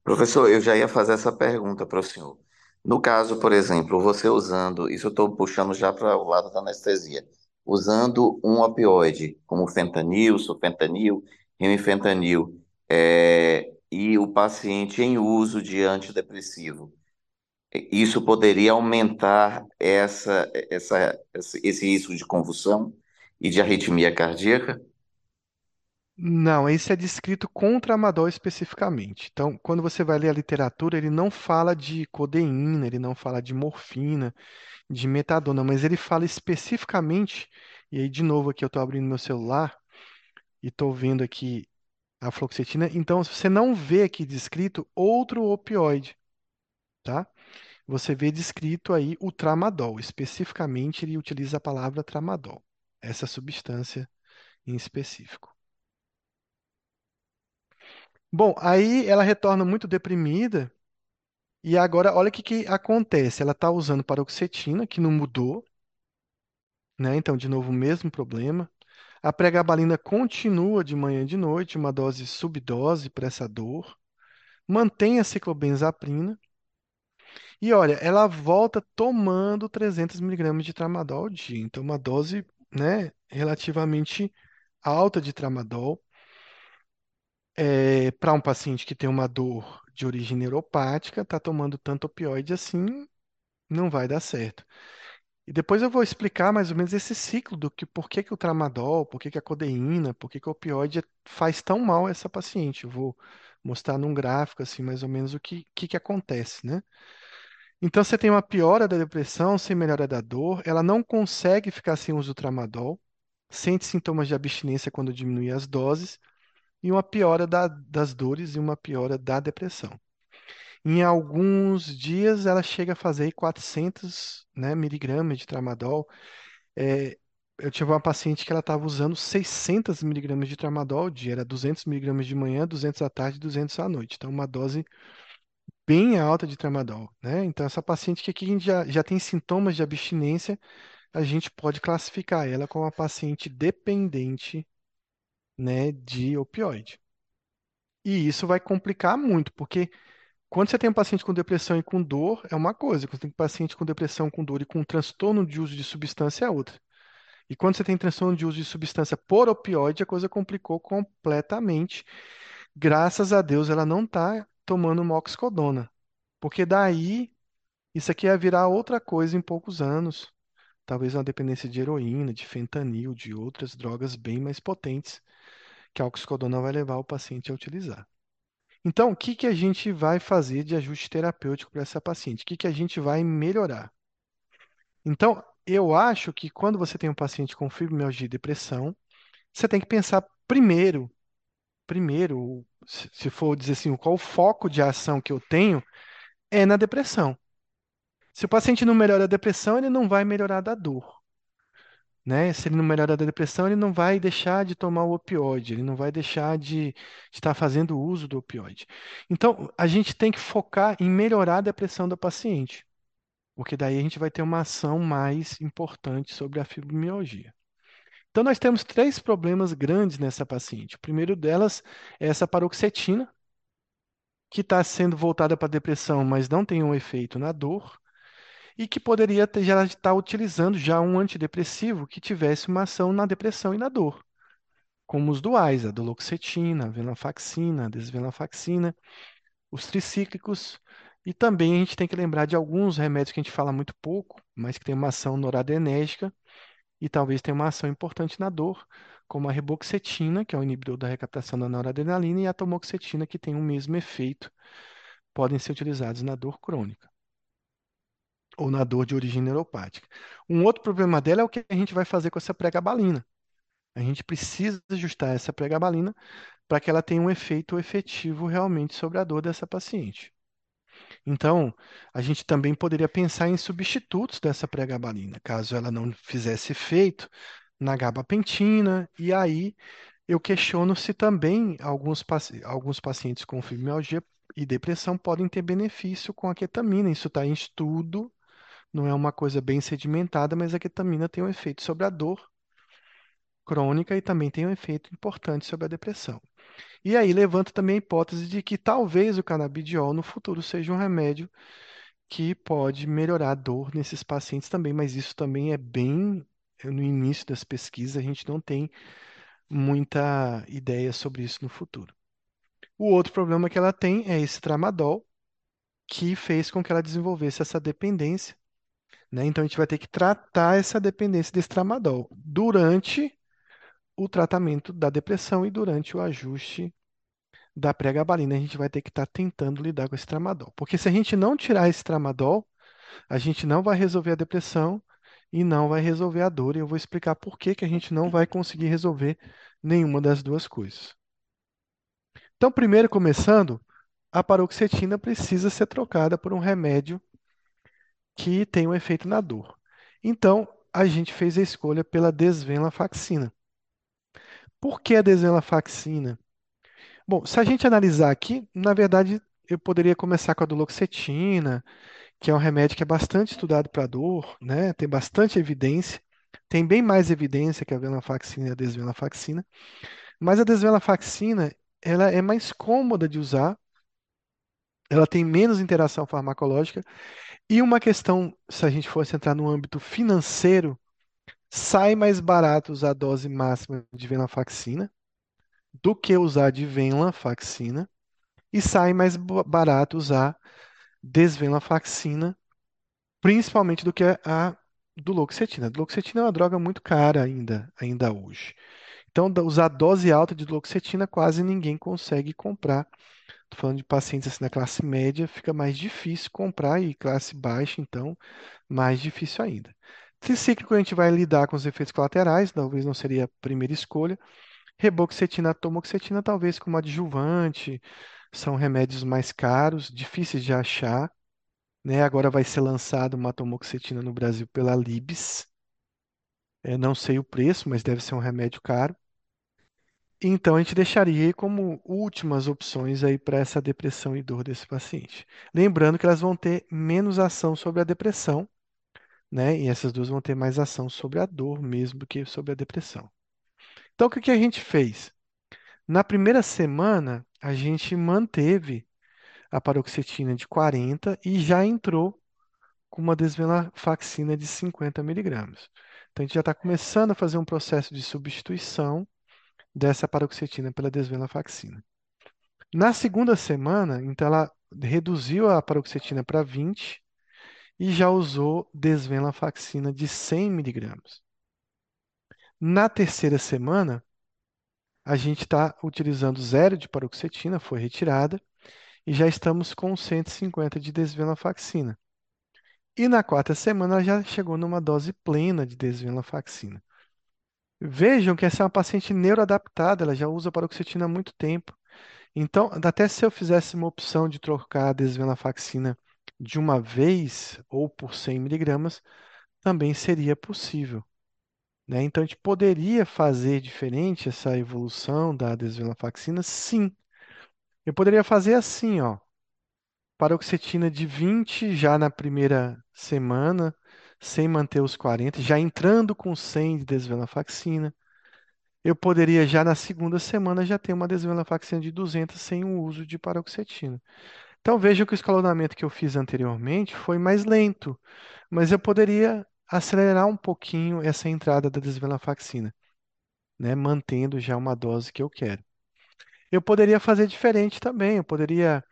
Professor, eu já ia fazer essa pergunta para o senhor. No caso, por exemplo, você usando, isso eu estou puxando já para o lado da anestesia, usando um opioide, como fentanil, sulfentanil, remifentanil, é, e o paciente em uso de antidepressivo, isso poderia aumentar essa, essa, esse esse risco de convulsão? e de arritmia cardíaca? Não, isso é descrito com tramadol especificamente. Então, quando você vai ler a literatura, ele não fala de codeína, ele não fala de morfina, de metadona, mas ele fala especificamente, e aí de novo aqui eu estou abrindo meu celular e estou vendo aqui a fluoxetina. Então, você não vê aqui descrito outro opioide, tá? Você vê descrito aí o tramadol. Especificamente, ele utiliza a palavra tramadol, essa substância em específico. Bom, aí ela retorna muito deprimida e agora olha o que, que acontece. Ela está usando paroxetina, que não mudou, né? Então, de novo, o mesmo problema. A pregabalina continua de manhã e de noite, uma dose subdose para essa dor. Mantém a ciclobenzaprina. E olha, ela volta tomando 300 miligramas de tramadol ao dia. Então, uma dose, né, relativamente alta de tramadol. É, para um paciente que tem uma dor de origem neuropática, tá tomando tanto opioide assim, não vai dar certo. E depois eu vou explicar mais ou menos esse ciclo do que por que que o tramadol, por que que a codeína, por que que o opioide faz tão mal a essa paciente. Eu vou mostrar num gráfico assim mais ou menos o que que, que acontece, né? Então você tem uma piora da depressão sem melhora da dor, ela não consegue ficar sem uso do tramadol, sente sintomas de abstinência quando diminui as doses e uma piora da- das dores e uma piora da depressão. Em alguns dias ela chega a fazer 400, né, miligramas de tramadol. É, eu tive uma paciente que ela estava usando 600 miligramas de tramadol ao dia, era 200 miligramas de manhã, 200 à tarde, 200 à noite. Então uma dose bem alta de tramadol, né? Então essa paciente que aqui já, já tem sintomas de abstinência, a gente pode classificar ela como uma paciente dependente, né, de opioide. E isso vai complicar muito, porque quando você tem um paciente com depressão e com dor, é uma coisa. Quando você tem um paciente com depressão, com dor e com transtorno de uso de substância, é outra. E quando você tem transtorno de uso de substância por opioide, a coisa complicou completamente. Graças a Deus, ela não está tomando moxicodona. Porque daí, isso aqui ia virar outra coisa em poucos anos. Talvez uma dependência de heroína, de fentanil, de outras drogas bem mais potentes que a oxicodona vai levar o paciente a utilizar. Então, o que que a gente vai fazer de ajuste terapêutico para essa paciente? O que que a gente vai melhorar? Então, eu acho que quando você tem um paciente com fibromialgia e depressão, você tem que pensar primeiro, primeiro, se for dizer assim, qual o foco de ação que eu tenho, é na depressão. Se o paciente não melhora a depressão, ele não vai melhorar da dor. né? Se ele não melhora da depressão, ele não vai deixar de tomar o opioide, ele não vai deixar de estar fazendo uso do opioide. Então, a gente tem que focar em melhorar a depressão da paciente, porque daí a gente vai ter uma ação mais importante sobre a fibromialgia. Então, nós temos três problemas grandes nessa paciente. O primeiro delas é essa paroxetina, que está sendo voltada para a depressão, mas não tem um efeito na dor e que poderia ter, já estar utilizando já um antidepressivo que tivesse uma ação na depressão e na dor, como os duais, a duloxetina, a venlafaxina, a desvenlafaxina, os tricíclicos, e também a gente tem que lembrar de alguns remédios que a gente fala muito pouco, mas que tem uma ação noradrenérgica e talvez tenha uma ação importante na dor, como a reboxetina, que é o inibidor da recaptação da noradrenalina, e a tamoxetina, que tem o mesmo efeito, podem ser utilizados na dor crônica ou na dor de origem neuropática. Um outro problema dela é o que a gente vai fazer com essa pregabalina. A gente precisa ajustar essa pregabalina para que ela tenha um efeito efetivo realmente sobre a dor dessa paciente. Então, a gente também poderia pensar em substitutos dessa pregabalina, caso ela não fizesse efeito na gabapentina, e aí eu questiono se também alguns, paci- alguns pacientes com fibromialgia e depressão podem ter benefício com a ketamina. Isso está em estudo, não é uma coisa bem sedimentada, mas a ketamina tem um efeito sobre a dor crônica e também tem um efeito importante sobre a depressão. E aí levanta também a hipótese de que talvez o canabidiol no futuro seja um remédio que pode melhorar a dor nesses pacientes também, mas isso também é bem no início das pesquisas, a gente não tem muita ideia sobre isso no futuro. O outro problema que ela tem é esse tramadol, que fez com que ela desenvolvesse essa dependência né? Então a gente vai ter que tratar essa dependência desse tramadol durante o tratamento da depressão e durante o ajuste da pregabalina. A gente vai ter que estar tentando lidar com esse tramadol. Porque se a gente não tirar esse tramadol, a gente não vai resolver a depressão e não vai resolver a dor. E eu vou explicar por que que a gente não vai conseguir resolver nenhuma das duas coisas. Então, primeiro começando, a paroxetina precisa ser trocada por um remédio que tem um efeito na dor. Então, a gente fez a escolha pela desvenlafaxina. Por que a desvenlafaxina? Bom, se a gente analisar aqui, na verdade, eu poderia começar com a duloxetina, que é um remédio que é bastante estudado para dor, né? Tem bastante evidência, tem bem mais evidência que a venlafaxina e a desvenlafaxina, mas a desvenlafaxina, ela é mais cômoda de usar, ela tem menos interação farmacológica e uma questão, se a gente fosse entrar no âmbito financeiro, sai mais barato usar a dose máxima de venlafaxina do que usar de venlafaxina e sai mais ba- barato usar desvenlafaxina, principalmente do que a duloxetina. A duloxetina é uma droga muito cara ainda, ainda hoje. Então, usar dose alta de duloxetina quase ninguém consegue comprar. Estou falando de pacientes assim na classe média, fica mais difícil comprar e classe baixa, então, mais difícil ainda. Tricíclico a gente vai lidar com os efeitos colaterais, talvez não seria a primeira escolha. Reboxetina, tomoxetina, talvez como adjuvante, são remédios mais caros, difíceis de achar, né? Agora vai ser lançado uma tomoxetina no Brasil pela Libs. É, não sei o preço, mas deve ser um remédio caro. Então a gente deixaria como últimas opções aí para essa depressão e dor desse paciente. Lembrando que elas vão ter menos ação sobre a depressão, né? E essas duas vão ter mais ação sobre a dor mesmo do que sobre a depressão. Então o que a gente fez? Na primeira semana, a gente manteve a paroxetina de 40 e já entrou com uma desvenlafaxina de 50 miligramas. Então, a gente já está começando a fazer um processo de substituição dessa paroxetina pela desvenlafaxina. Na segunda semana, então, ela reduziu a paroxetina para 20 e já usou desvenlafaxina de 100 miligramas. Na terceira semana, a gente está utilizando zero de paroxetina, foi retirada, e já estamos com 150 de desvenlafaxina. E na quarta semana já chegou numa dose plena de desvenlafaxina. Vejam que essa é uma paciente neuroadaptada, ela já usa paroxetina há muito tempo. Então, até se eu fizesse uma opção de trocar a desvenlafaxina de uma vez ou por 100 miligramas, também seria possível. né? Então, a gente poderia fazer diferente essa evolução da desvenlafaxina? Sim. Eu poderia fazer assim, ó paroxetina de 20 já na primeira semana, sem manter os 40, já entrando com 100 de desvenlafaxina. Eu poderia já na segunda semana já ter uma desvenlafaxina de 200 sem o uso de paroxetina. Então vejam que o escalonamento que eu fiz anteriormente foi mais lento, mas eu poderia acelerar um pouquinho essa entrada da desvenlafaxina, né, mantendo já uma dose que eu quero. Eu poderia fazer diferente também, eu poderia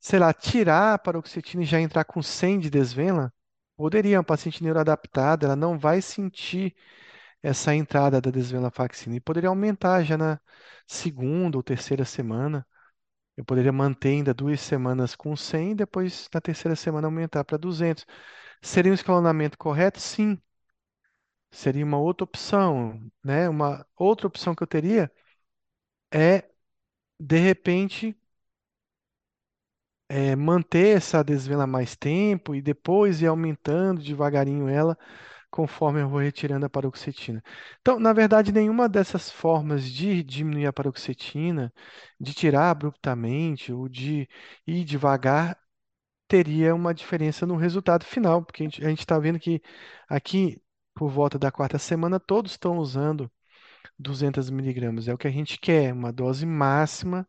sei lá, tirar a paroxetina e já entrar com 100 de desvenla, poderia, uma paciente neuroadaptada, ela não vai sentir essa entrada da desvenlafaxina e poderia aumentar já na segunda ou terceira semana. Eu poderia manter ainda duas semanas com 100 e depois na terceira semana aumentar para 200. Seria um escalonamento correto? Sim. Seria uma outra opção, né? Uma outra opção que eu teria é, de repente, é, manter essa desvela mais tempo e depois ir aumentando devagarinho ela conforme eu vou retirando a paroxetina. Então, na verdade, nenhuma dessas formas de diminuir a paroxetina, de tirar abruptamente ou de ir devagar, teria uma diferença no resultado final, porque a gente está vendo que aqui, por volta da quarta semana, todos estão usando 200 miligramas. É o que a gente quer, uma dose máxima,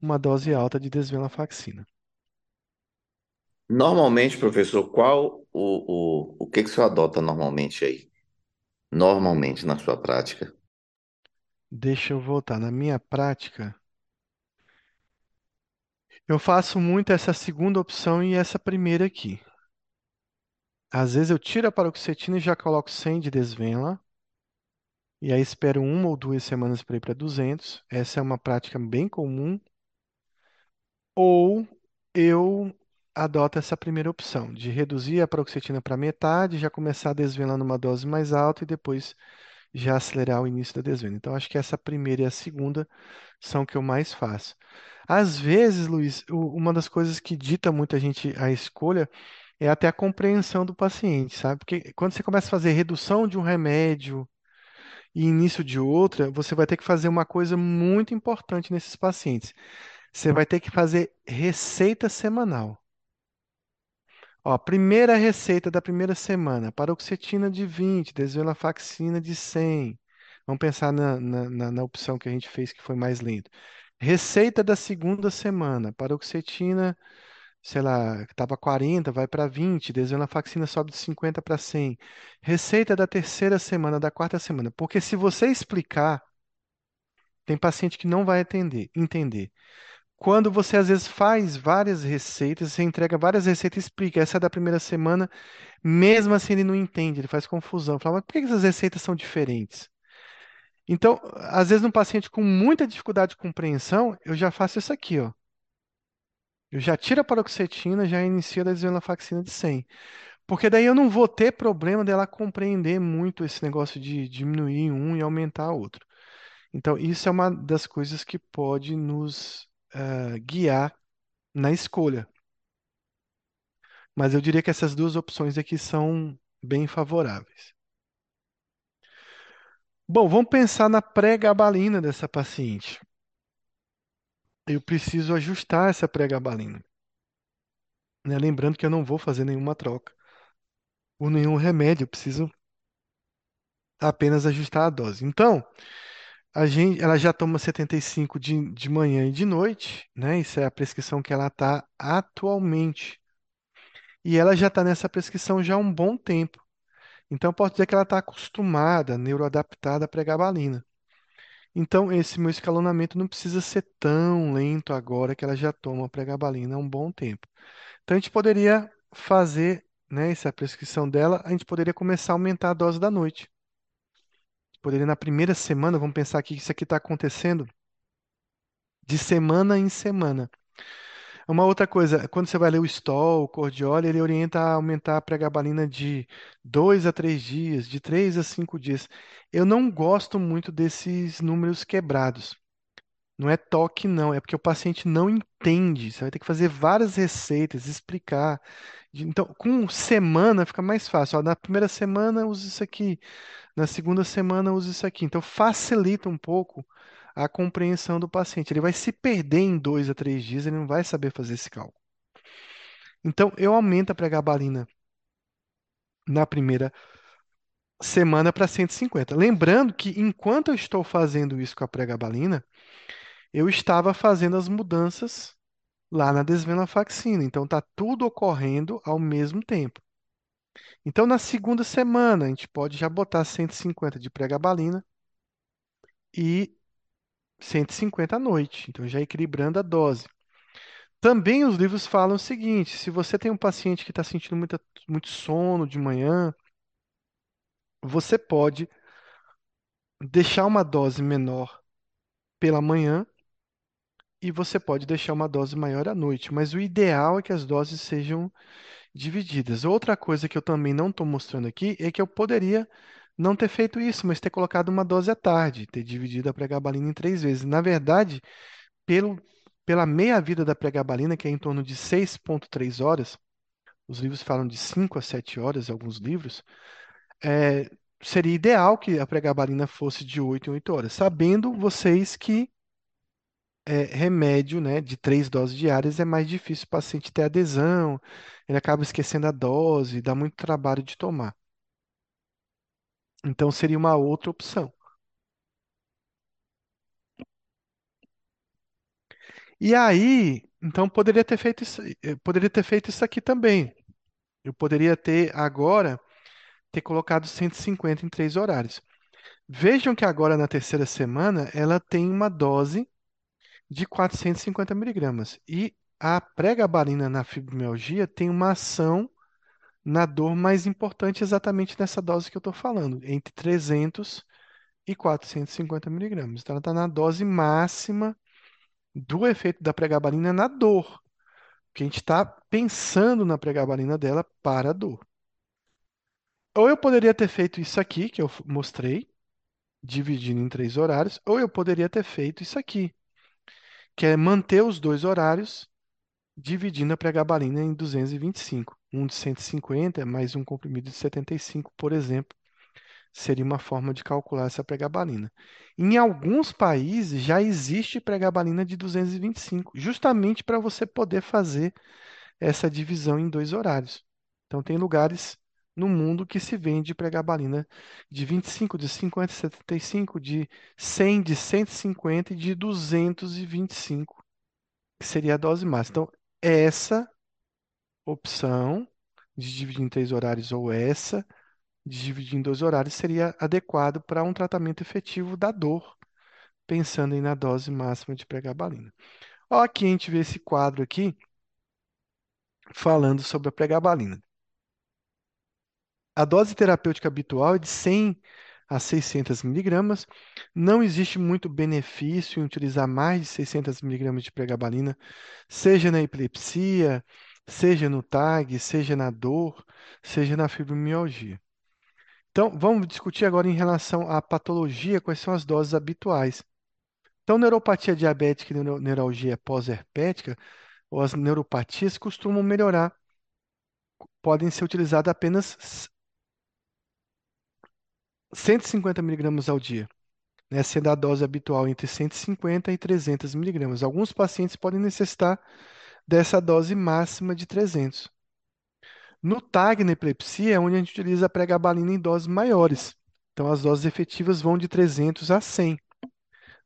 uma dose alta de desvenlafaxina. Normalmente, professor, qual o, o, o que que o senhor adota normalmente aí? Normalmente na sua prática? Deixa eu voltar. Na minha prática, eu faço muito essa segunda opção e essa primeira aqui. Às vezes eu tiro a paroxetina e já coloco 100 de desvela, e aí espero uma ou duas semanas para ir para 200. Essa é uma prática bem comum. Ou eu adoto essa primeira opção, de reduzir a paroxetina para metade, já começar desvelando uma dose mais alta e depois já acelerar o início da desvenda. Então, acho que essa primeira e a segunda são que eu mais faço. Às vezes, Luiz, uma das coisas que dita muito a gente a escolha é até a compreensão do paciente, sabe? Porque quando você começa a fazer redução de um remédio e início de outra, você vai ter que fazer uma coisa muito importante nesses pacientes. Você vai ter que fazer receita semanal. Ó, primeira receita da primeira semana, paroxetina de 20, desvenlafaxina de 100. Vamos pensar na, na, na- na opção que a gente fez que foi mais lento. Receita da segunda semana, paroxetina, sei lá, estava 40, vai para 20, desvenlafaxina sobe de 50 para 100. Receita da terceira semana, da quarta semana. Porque se você explicar, tem paciente que não vai atender, entender. Quando você às vezes faz várias receitas, você entrega várias receitas e explica, essa é da primeira semana, mesmo assim ele não entende, ele faz confusão. Fala, mas por que essas receitas são diferentes? Então, às vezes, num paciente com muita dificuldade de compreensão, eu já faço isso aqui, ó. Eu já tiro a paroxetina, já inicio a desvenlafaxina de 100. Porque daí eu não vou ter problema dela compreender muito esse negócio de diminuir um e aumentar outro. Então, isso é uma das coisas que pode nos ah, guiar na escolha. Mas eu diria que essas duas opções aqui são bem favoráveis. Bom, vamos pensar na pré-gabalina dessa paciente. Eu preciso ajustar essa pré-gabalina. né? Lembrando que eu não vou fazer nenhuma troca ou nenhum remédio, eu preciso apenas ajustar a dose. Então, a gente, ela já toma 75 de, de manhã e de noite, né? Isso é a prescrição que ela está atualmente. E ela já está nessa prescrição já há um bom tempo. Então, eu posso dizer que ela está acostumada, neuroadaptada à pregabalina. Então, esse meu escalonamento não precisa ser tão lento agora que ela já toma pregabalina há um bom tempo. Então, a gente poderia fazer, né, essa prescrição dela, a gente poderia começar a aumentar a dose da noite. Poderia, na primeira semana, vamos pensar aqui que isso aqui está acontecendo de semana em semana. Uma outra coisa, quando você vai ler o Stoll, o Cordioli, ele orienta a aumentar a pregabalina de dois a três dias, de três a cinco dias. Eu não gosto muito desses números quebrados. Não é toque, não, é porque o paciente não entende. Você vai ter que fazer várias receitas, explicar. Então, com semana fica mais fácil. Ó, na primeira semana, use isso aqui. Na segunda semana, use isso aqui. Então, facilita um pouco a compreensão do paciente. Ele vai se perder em dois a três dias, ele não vai saber fazer esse cálculo. Então, eu aumento a pregabalina na primeira semana para 150. Lembrando que enquanto eu estou fazendo isso com a pregabalina, eu estava fazendo as mudanças lá na desvenlafaxina. Então, está tudo ocorrendo ao mesmo tempo. Então, na segunda semana, a gente pode já botar 150 de pregabalina e 150 à noite. Então, já equilibrando a dose. Também os livros falam o seguinte: se você tem um paciente que está sentindo muita, muito sono de manhã, você pode deixar uma dose menor pela manhã e você pode deixar uma dose maior à noite. Mas o ideal é que as doses sejam divididas. Outra coisa que eu também não estou mostrando aqui é que eu poderia não ter feito isso, mas ter colocado uma dose à tarde, ter dividido a pregabalina em três vezes. Na verdade, pelo, pela meia-vida da pregabalina, que é em torno de 6,3 horas, os livros falam de 5 a 7 horas, alguns livros, é, seria ideal que a pregabalina fosse de 8 em 8 horas, sabendo vocês que é, remédio, né, de três doses diárias é mais difícil o paciente ter adesão, ele acaba esquecendo a dose, dá muito trabalho de tomar. Então seria uma outra opção. E aí, então poderia ter feito isso, eu poderia ter feito isso aqui também. Eu poderia ter agora ter colocado 150 em três horários. Vejam que agora na terceira semana ela tem uma dose de 450 miligramas. E a pregabalina na fibromialgia tem uma ação na dor mais importante exatamente nessa dose que eu estou falando, entre 300 e 450 miligramas. Então, ela está na dose máxima do efeito da pregabalina na dor, porque a gente está pensando na pregabalina dela para a dor. Ou eu poderia ter feito isso aqui, que eu mostrei, dividindo em três horários, ou eu poderia ter feito isso aqui, que é manter os dois horários, dividindo a pregabalina em 225. Um de 150 mais um comprimido de 75, por exemplo, seria uma forma de calcular essa pregabalina. Em alguns países já existe pregabalina de 225, justamente para você poder fazer essa divisão em dois horários. Então, tem lugares no mundo que se vende pregabalina de 25, de 50, 75, de 100, de 150 e de 225, que seria a dose máxima. Então, essa opção de dividir em três horários ou essa de dividir em dois horários seria adequado para um tratamento efetivo da dor, pensando aí na dose máxima de pregabalina. Ó, aqui a gente vê esse quadro aqui falando sobre a pregabalina. A dose terapêutica habitual é de 100 a 600 miligramas. Não existe muito benefício em utilizar mais de 600 miligramas de pregabalina, seja na epilepsia, seja no TAG, seja na dor, seja na fibromialgia. Então, vamos discutir agora em relação à patologia, quais são as doses habituais. Então, neuropatia diabética e neuralgia pós-herpética, ou as neuropatias, costumam melhorar, podem ser utilizadas apenas 150 miligramas ao dia, né, sendo a dose habitual entre 150 e 300 miligramas. Alguns pacientes podem necessitar dessa dose máxima de 300. No TAG, na epilepsia, é onde a gente utiliza a pregabalina em doses maiores. Então, as doses efetivas vão de 300 a 100,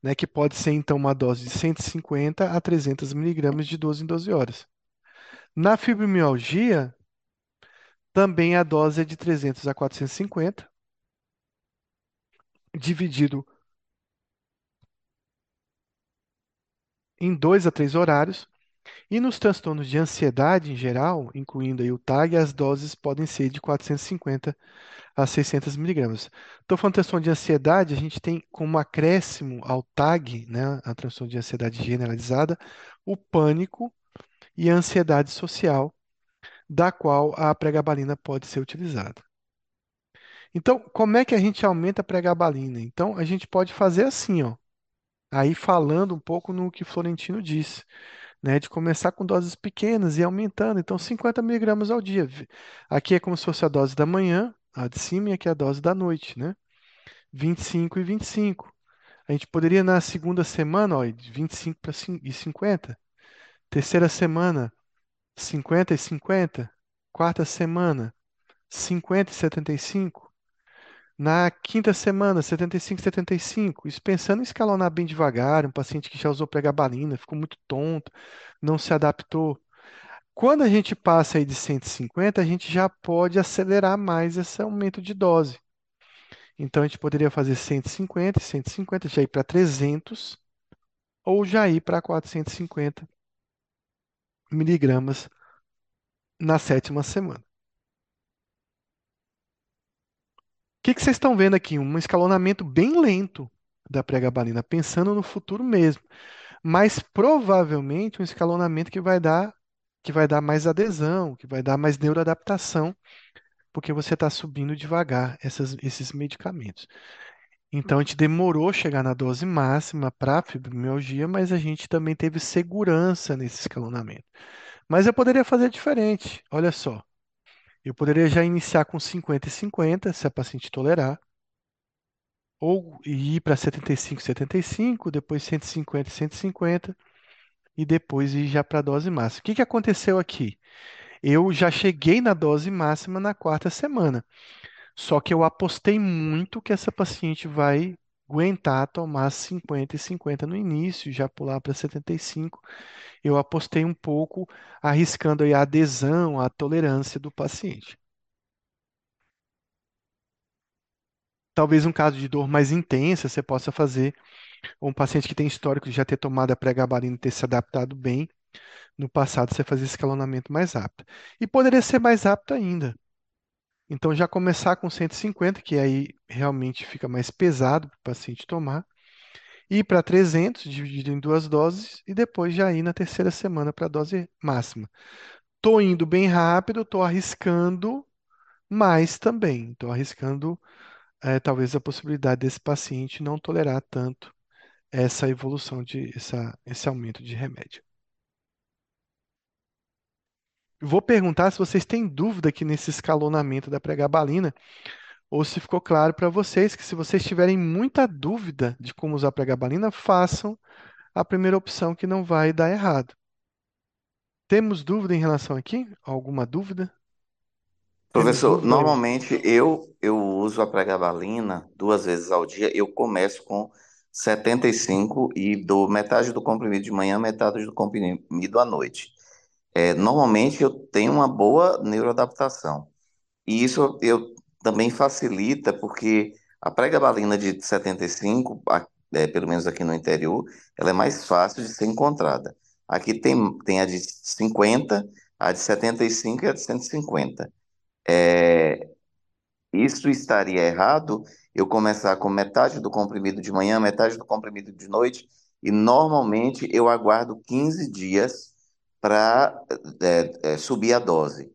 né, que pode ser, então, uma dose de 150 a 300 miligramas de 12 em 12 horas. Na fibromialgia, também a dose é de 300 a 450, dividido em dois a três horários. E nos transtornos de ansiedade em geral, incluindo aí o TAG, as doses podem ser de 450 a 600 miligramas. Estou falando de transtorno de ansiedade, a gente tem como acréscimo ao TAG, né, a transtorno de ansiedade generalizada, o pânico e a ansiedade social, da qual a pregabalina pode ser utilizada. Então, como é que a gente aumenta a pregabalina? Então, a gente pode fazer assim, ó. Aí falando um pouco no que Florentino disse, né, de começar com doses pequenas e aumentando. Então, 50 miligramas ao dia. Aqui é como se fosse a dose da manhã, a de cima, e aqui é a dose da noite, né? 25 e 25. A gente poderia na segunda semana, ó, de 25 para e 50. Terceira semana, 50 e 50. Quarta semana, 50 e 75. Na quinta semana, 75, 75, isso pensando em escalonar bem devagar, um paciente que já usou pregabalina, ficou muito tonto, não se adaptou. Quando a gente passa aí de 150, a gente já pode acelerar mais esse aumento de dose. Então, a gente poderia fazer 150, 150, já ir para 300, ou já ir para 450 miligramas na sétima semana. Que, que vocês estão vendo aqui? Um escalonamento bem lento da pregabalina, pensando no futuro mesmo. Mas provavelmente um escalonamento que vai dar, que vai dar mais adesão, que vai dar mais neuroadaptação, porque você está subindo devagar essas, esses medicamentos. Então a gente demorou chegar na dose máxima para fibromialgia, mas a gente também teve segurança nesse escalonamento. Mas eu poderia fazer diferente. Olha só. Eu poderia já iniciar com 50 e 50, se a paciente tolerar, ou ir para 75 e 75, depois 150 e 150, e depois ir já para a dose máxima. O que, que aconteceu aqui? Eu já cheguei na dose máxima na quarta semana, só que eu apostei muito que essa paciente vai aguentar tomar 50 e 50 no início, já pular para 75 eu apostei um pouco arriscando a adesão, a tolerância do paciente. Talvez um caso de dor mais intensa você possa fazer, ou um paciente que tem histórico de já ter tomado a pregabalina e ter se adaptado bem, no passado você fazer escalonamento mais rápido. E poderia ser mais rápido ainda. Então, já começar com 150, que aí realmente fica mais pesado para o paciente tomar, ir para 300, dividido em duas doses, e depois já ir na terceira semana para a dose máxima. Estou indo bem rápido, estou arriscando mais também. Estou arriscando, eh, talvez, a possibilidade desse paciente não tolerar tanto essa evolução de essa, esse aumento de remédio. Vou perguntar se vocês têm dúvida aqui nesse escalonamento da pregabalina, ou se ficou claro para vocês que se vocês tiverem muita dúvida de como usar a pregabalina, façam a primeira opção que não vai dar errado. Temos dúvida em relação aqui? Alguma dúvida? Professor, dúvida? normalmente eu, eu uso a pregabalina duas vezes ao dia. Eu começo com 75 e dou metade do comprimido de manhã, metade do comprimido à noite. É, normalmente eu tenho uma boa neuroadaptação. E isso eu também facilita porque a pregabalina de 75, a- é, pelo menos aqui no interior, ela é mais fácil de ser encontrada. Aqui tem, tem a de 50, a de 75 e a de 150. É, isso estaria errado eu começar com metade do comprimido de manhã, metade do comprimido de noite, e normalmente eu aguardo 15 dias para subir a dose.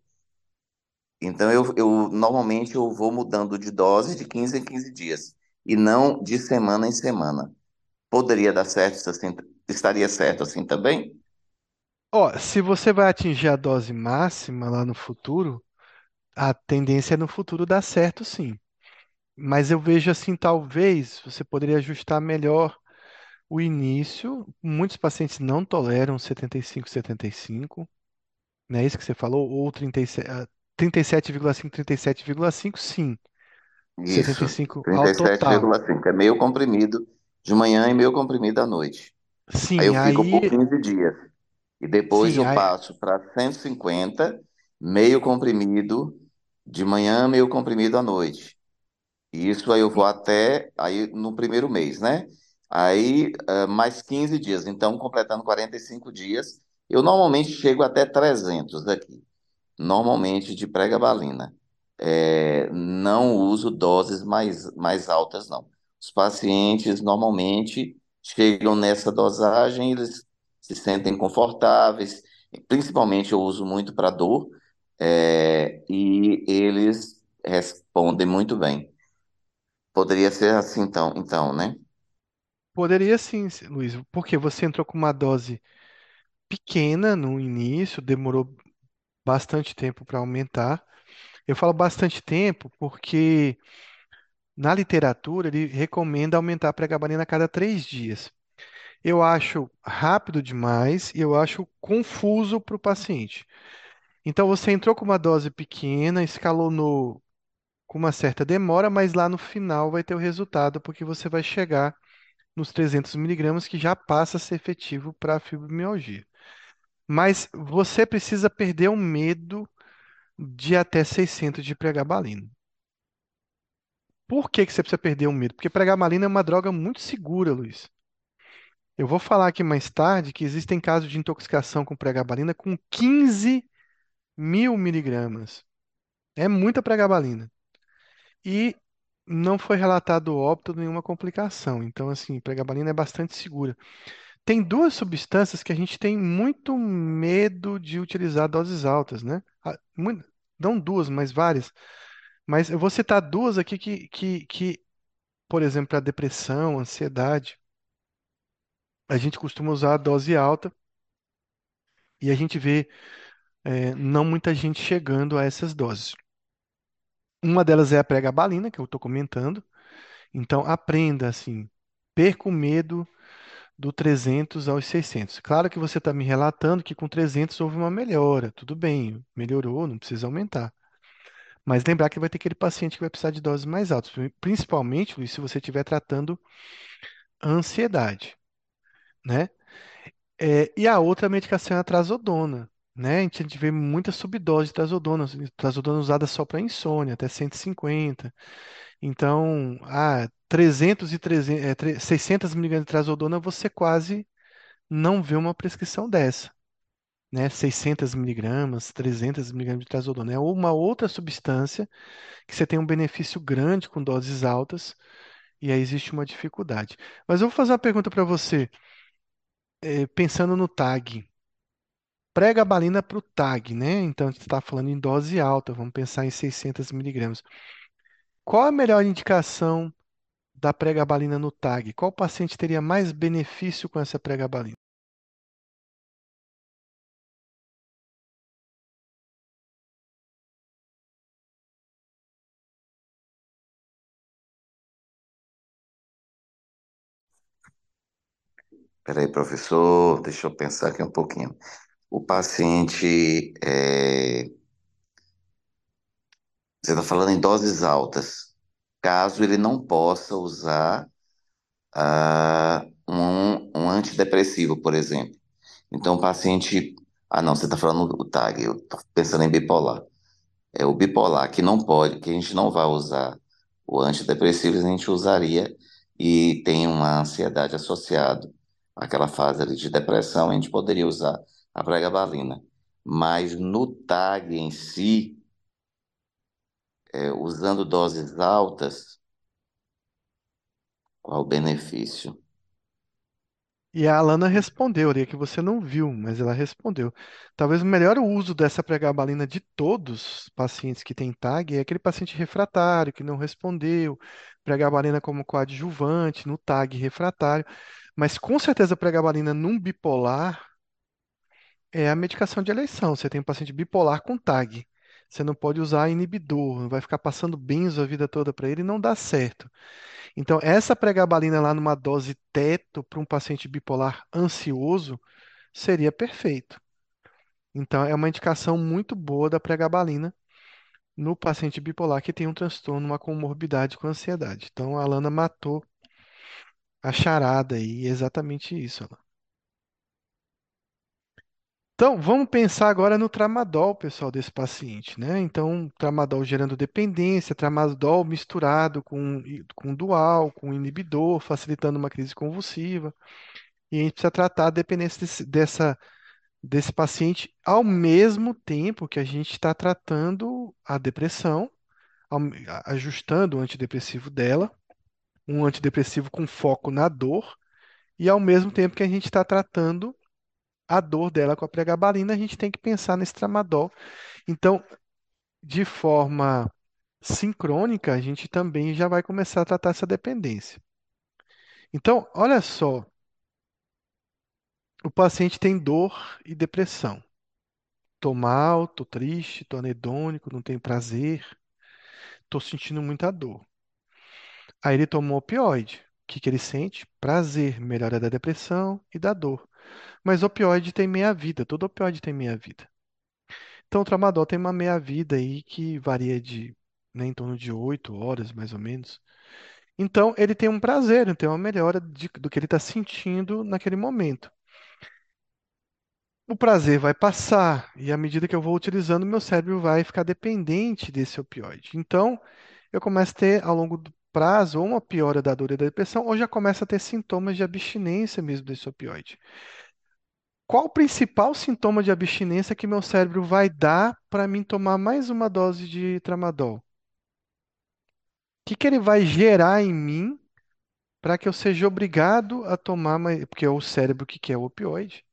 Então eu, eu normalmente eu vou mudando de dose de 15 em 15 dias, e não de semana em semana. Poderia dar certo assim, estaria certo assim também? Ó, se você vai atingir a dose máxima lá no futuro, a tendência é no futuro dar certo, sim. Mas eu vejo assim, talvez você poderia ajustar melhor o início. Muitos pacientes não toleram 75, 75, não é isso que você falou? Ou 37, ah, 37,5, 37,5, sim. Isso, 75 ao total. 37,5. É meio comprimido de manhã e meio comprimido à noite. Aí eu Sim, fico por aí, 15 dias. E depois sim, eu aí, passo para 150, meio comprimido de manhã, meio comprimido à noite. E isso aí eu vou até aí no primeiro mês, né? Aí eh, mais 15 dias. Então, completando 45 dias, eu normalmente chego até 300 aqui normalmente de pregabalina. É, não uso doses mais, mais altas, não. Os pacientes normalmente chegam nessa dosagem, eles se sentem confortáveis, principalmente eu uso muito para dor, é, e eles respondem muito bem. Poderia ser assim, então, então, né? Poderia sim, Luiz, porque você entrou com uma dose pequena no início, demorou bastante tempo para aumentar. Eu falo bastante tempo porque na literatura ele recomenda aumentar a pregabalina a cada três dias. Eu acho rápido demais e eu acho confuso para o paciente. Então você entrou com uma dose pequena, escalonou com uma certa demora, mas lá no final vai ter o resultado, porque você vai chegar nos 300 miligramas, que já passa a ser efetivo para a fibromialgia. Mas você precisa perder o medo de até 600 de pregabalina. Por que que você precisa perder o medo? Porque pregabalina é uma droga muito segura, Luiz. Eu vou falar aqui mais tarde que existem casos de intoxicação com pregabalina com 15 mil miligramas. É muita pregabalina. E não foi relatado óbito nenhuma complicação. Então, assim, pregabalina é bastante segura. Tem duas substâncias que a gente tem muito medo de utilizar doses altas, né? Não duas, mas várias. Mas eu vou citar duas aqui que, que, que por exemplo, para depressão, ansiedade, a gente costuma usar a dose alta e a gente vê eh, não muita gente chegando a essas doses. Uma delas é a pregabalina, que eu estou comentando. Então, aprenda assim, perca o medo do 300 aos 600. Claro que você está me relatando que com 300 houve uma melhora, tudo bem, melhorou, não precisa aumentar. Mas lembrar que vai ter aquele paciente que vai precisar de doses mais altas, principalmente, Luiz, se você estiver tratando ansiedade, né? É, e a outra medicação é a trazodona, né? A gente vê muita subdose de trazodona, trazodona usada só para insônia, até 150. Então, ah, 300 e 300, é, tre- 600 miligramas de trazodona, você quase não vê uma prescrição dessa. né, 600 miligramas, 300 miligramas de trazodona. É uma outra substância que você tem um benefício grande com doses altas e aí existe uma dificuldade. Mas eu vou fazer uma pergunta para você, eh, pensando no TAG. Pregabalina para o TAG, né? Então, a gente está falando em dose alta, vamos pensar em 600 miligramas. Qual a melhor indicação da pregabalina no TAG? Qual paciente teria mais benefício com essa pregabalina? Peraí, professor, deixa eu pensar aqui um pouquinho. O paciente, é, você está falando em doses altas, caso ele não possa usar ah, um, um antidepressivo, por exemplo. Então, o paciente. Ah, não, você está falando do TAG, eu estou pensando em bipolar. É o bipolar que não pode, que a gente não vai usar o antidepressivo, a gente usaria e tem uma ansiedade associada àquela fase de depressão, a gente poderia usar a pregabalina. Mas no TAG em si, é, usando doses altas, qual o benefício? E a Alana respondeu ali, que você não viu, mas ela respondeu. Talvez o melhor uso dessa pregabalina de todos os pacientes que têm TAG é aquele paciente refratário que não respondeu, pregabalina como coadjuvante no TAG refratário. Mas com certeza a pregabalina num bipolar é a medicação de eleição. Você tem um paciente bipolar com TAG. Você não pode usar inibidor, vai ficar passando benzo a vida toda para ele e não dá certo. Então, essa pregabalina lá numa dose teto para um paciente bipolar ansioso seria perfeito. Então, é uma indicação muito boa da pregabalina no paciente bipolar que tem um transtorno, uma comorbidade com ansiedade. Então, a Alana matou a charada aí, exatamente isso. Alana. Então, vamos pensar agora no tramadol, pessoal, desse paciente, né? Então, tramadol gerando dependência, tramadol misturado com, com dual, com inibidor, facilitando uma crise convulsiva. E a gente precisa tratar a dependência desse, dessa, desse paciente ao mesmo tempo que a gente está tratando a depressão, ajustando o antidepressivo dela, um antidepressivo com foco na dor, e ao mesmo tempo que a gente está tratando a dor dela com a pregabalina, a gente tem que pensar nesse tramadol. Então, de forma sincrônica, a gente também já vai começar a tratar essa dependência. Então, olha só, o paciente tem dor e depressão. Tô mal, tô triste, tô anedônico, não tenho prazer, tô sentindo muita dor. Aí ele tomou opioide. O que que ele sente? Prazer, melhora da depressão e da dor. Mas opioide tem meia-vida, todo opioide tem meia-vida. Então, o tramadol tem uma meia-vida aí que varia de, né, em torno de 8 horas, mais ou menos. Então, ele tem um prazer, tem uma melhora de- do que ele está sentindo naquele momento. O prazer vai passar, e à medida que eu vou utilizando, meu cérebro vai ficar dependente desse opioide. Então, eu começo a ter, ao longo do prazo, ou uma piora da dor e da depressão, ou já começo a ter sintomas de abstinência mesmo desse opioide. Qual o principal sintoma de abstinência que meu cérebro vai dar para mim tomar mais uma dose de tramadol? O que que ele vai gerar em mim para que eu seja obrigado a tomar mais, porque é o cérebro que quer o opioide,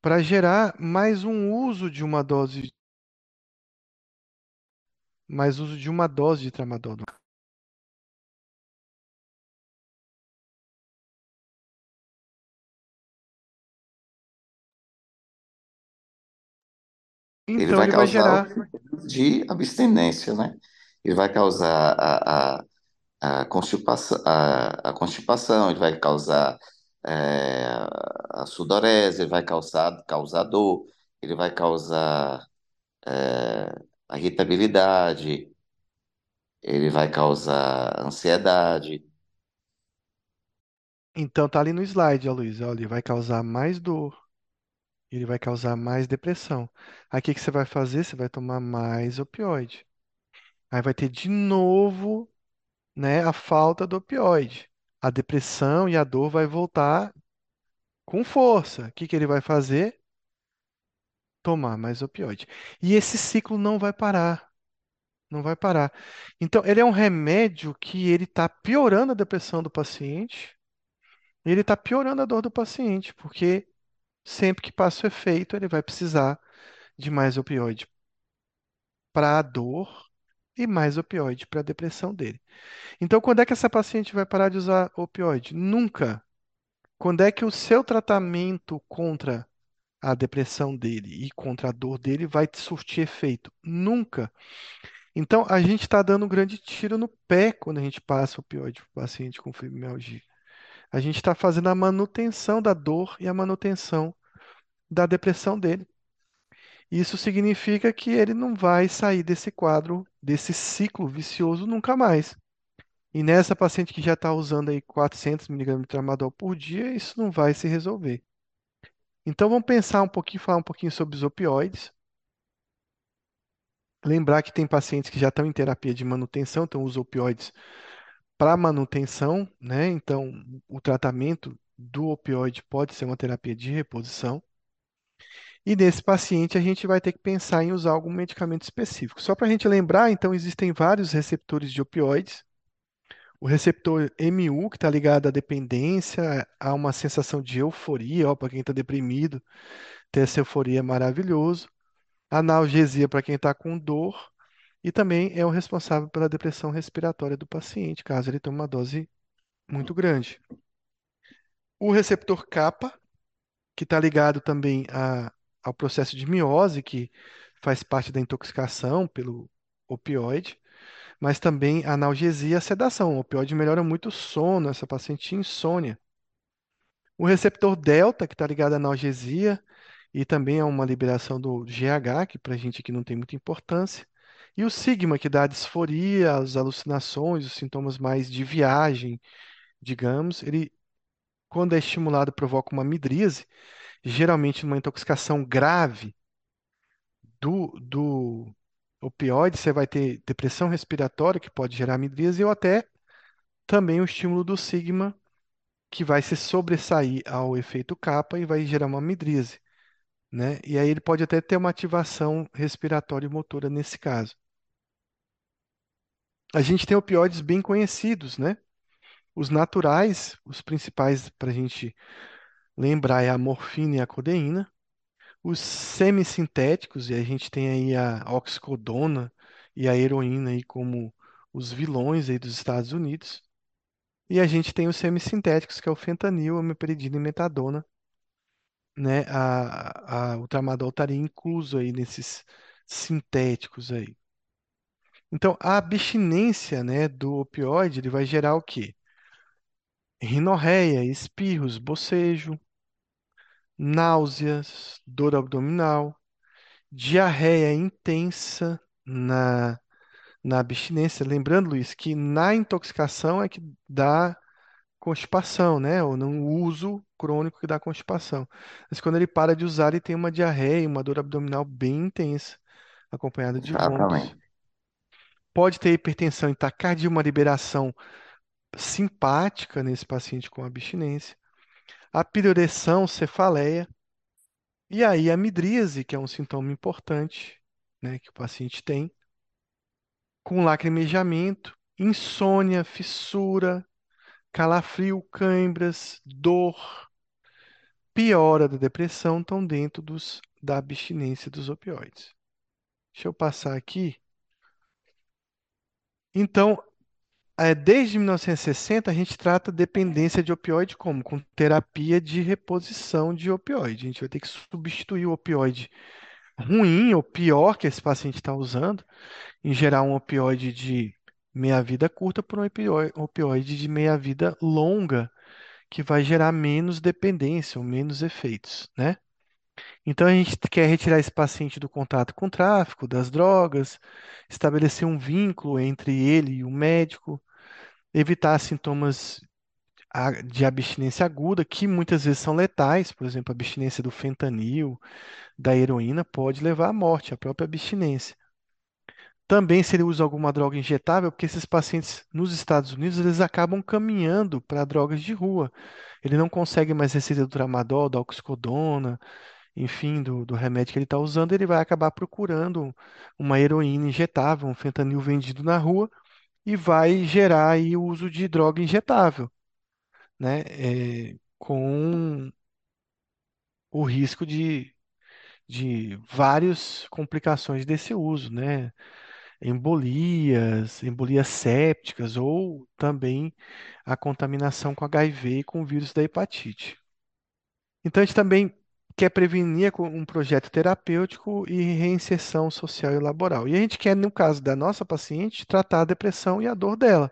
para gerar mais um uso de uma dose, mais uso de uma dose de tramadol. Ele Então vai ele vai causar gerar o de abstinência, né? Ele vai causar a, a, a constipação, a, a constipação, ele vai causar é, a sudorese, ele vai causar, causar dor, ele vai causar é, a irritabilidade, ele vai causar ansiedade. Então tá ali no slide, ó, Luiz. Olha, ele vai causar mais dor, ele vai causar mais depressão. Aí o que que você vai fazer? Você vai tomar mais opioide. Aí vai ter de novo, né, a falta do opioide. A depressão e a dor vai voltar com força. O que que ele vai fazer? tomar mais opioide. E esse ciclo não vai parar, não vai parar. Então, ele é um remédio que ele está piorando a depressão do paciente, ele está piorando a dor do paciente, porque sempre que passa o efeito, ele vai precisar de mais opioide para a dor e mais opioide para a depressão dele. Então, quando é que essa paciente vai parar de usar opioide? Nunca. Quando é que o seu tratamento contra a depressão dele e contra a dor dele vai surtir efeito? Nunca. Então, a gente está dando um grande tiro no pé quando a gente passa opioide para o paciente com fibromialgia. A gente está fazendo a manutenção da dor e a manutenção da depressão dele. Isso significa que ele não vai sair desse quadro, desse ciclo vicioso nunca mais. E nessa paciente que já está usando aí 400 mg de tramadol por dia, isso não vai se resolver. Então vamos pensar um pouquinho, falar um pouquinho sobre os opioides. Lembrar que tem pacientes que já estão em terapia de manutenção, então usam opioides para manutenção, né? Então o tratamento do opioide pode ser uma terapia de reposição. E nesse paciente a gente vai ter que pensar em usar algum medicamento específico. Só para a gente lembrar, então existem vários receptores de opioides. O receptor MU, que está ligado à dependência, a uma sensação de euforia, para quem está deprimido, ter essa euforia é maravilhoso. Analgesia para quem está com dor. E também é o responsável pela depressão respiratória do paciente, caso ele tome uma dose muito grande. O receptor kappa, que está ligado também a, ao processo de miose, que faz parte da intoxicação pelo opioide, mas também a analgesia e a sedação. O opioide melhora muito o sono, essa paciente tinha insônia. O receptor delta, que está ligado à analgesia, e também a uma liberação do GH, que para a gente aqui não tem muita importância. E o sigma, que dá a disforia, as alucinações, os sintomas mais de viagem, digamos, ele, quando é estimulado, provoca uma midríase, geralmente numa intoxicação grave do, do opioide, você vai ter depressão respiratória, que pode gerar midríase, ou até também o estímulo do sigma, que vai se sobressair ao efeito kappa e vai gerar uma midríase, né? E aí ele pode até ter uma ativação respiratória e motora nesse caso. A gente tem opioides bem conhecidos, né? Os naturais, os principais para a gente lembrar é a morfina e a codeína. Os semissintéticos, e a gente tem aí a oxicodona e a heroína aí como os vilões aí dos Estados Unidos. E a gente tem os semissintéticos, que é o fentanil, a meperidina e metadona, né? A, a, o tramadol estaria incluso aí nesses sintéticos aí. Então, a abstinência, né, do opioide, ele vai gerar o quê? Rinorreia, espirros, bocejo, náuseas, dor abdominal, diarreia intensa na, na abstinência. Lembrando, Luiz, que na intoxicação é que dá constipação, né? Ou não uso crônico que dá constipação. Mas quando ele para de usar, ele tem uma diarreia, uma dor abdominal bem intensa, acompanhada de vômitos. Exatamente. Pode ter hipertensão e taquicardia, uma liberação simpática nesse paciente com abstinência. A piroreção, cefaleia. E aí a midríase, que é um sintoma importante, né, que o paciente tem, com lacrimejamento, insônia, fissura, calafrio, cãibras, dor, piora da depressão estão dentro dos, da abstinência dos opioides. Deixa eu passar aqui. Então, é, desde 1960, a gente trata dependência de opioide como? Com terapia de reposição de opioide. A gente vai ter que substituir o opioide ruim ou pior que esse paciente está usando, em gerar um opioide de meia-vida curta por um opio- opioide de meia-vida longa, que vai gerar menos dependência ou menos efeitos, né? Então a gente quer retirar esse paciente do contato com o tráfico, das drogas, estabelecer um vínculo entre ele e o médico, evitar sintomas de abstinência aguda, que muitas vezes são letais, por exemplo, a abstinência do fentanil, da heroína, pode levar à morte, a própria abstinência. Também se ele usa alguma droga injetável, porque esses pacientes nos Estados Unidos eles acabam caminhando para drogas de rua. Ele não consegue mais receita do tramadol, da oxicodona enfim, do, do remédio que ele está usando, ele vai acabar procurando uma heroína injetável, um fentanil vendido na rua e vai gerar aí o uso de droga injetável, né? É, com o risco de, de várias complicações desse uso, né? Embolias, embolias sépticas ou também a contaminação com HIV e com o vírus da hepatite. Então, a gente também quer prevenir com um projeto terapêutico e reinserção social e laboral. E a gente quer, no caso da nossa paciente, tratar a depressão e a dor dela.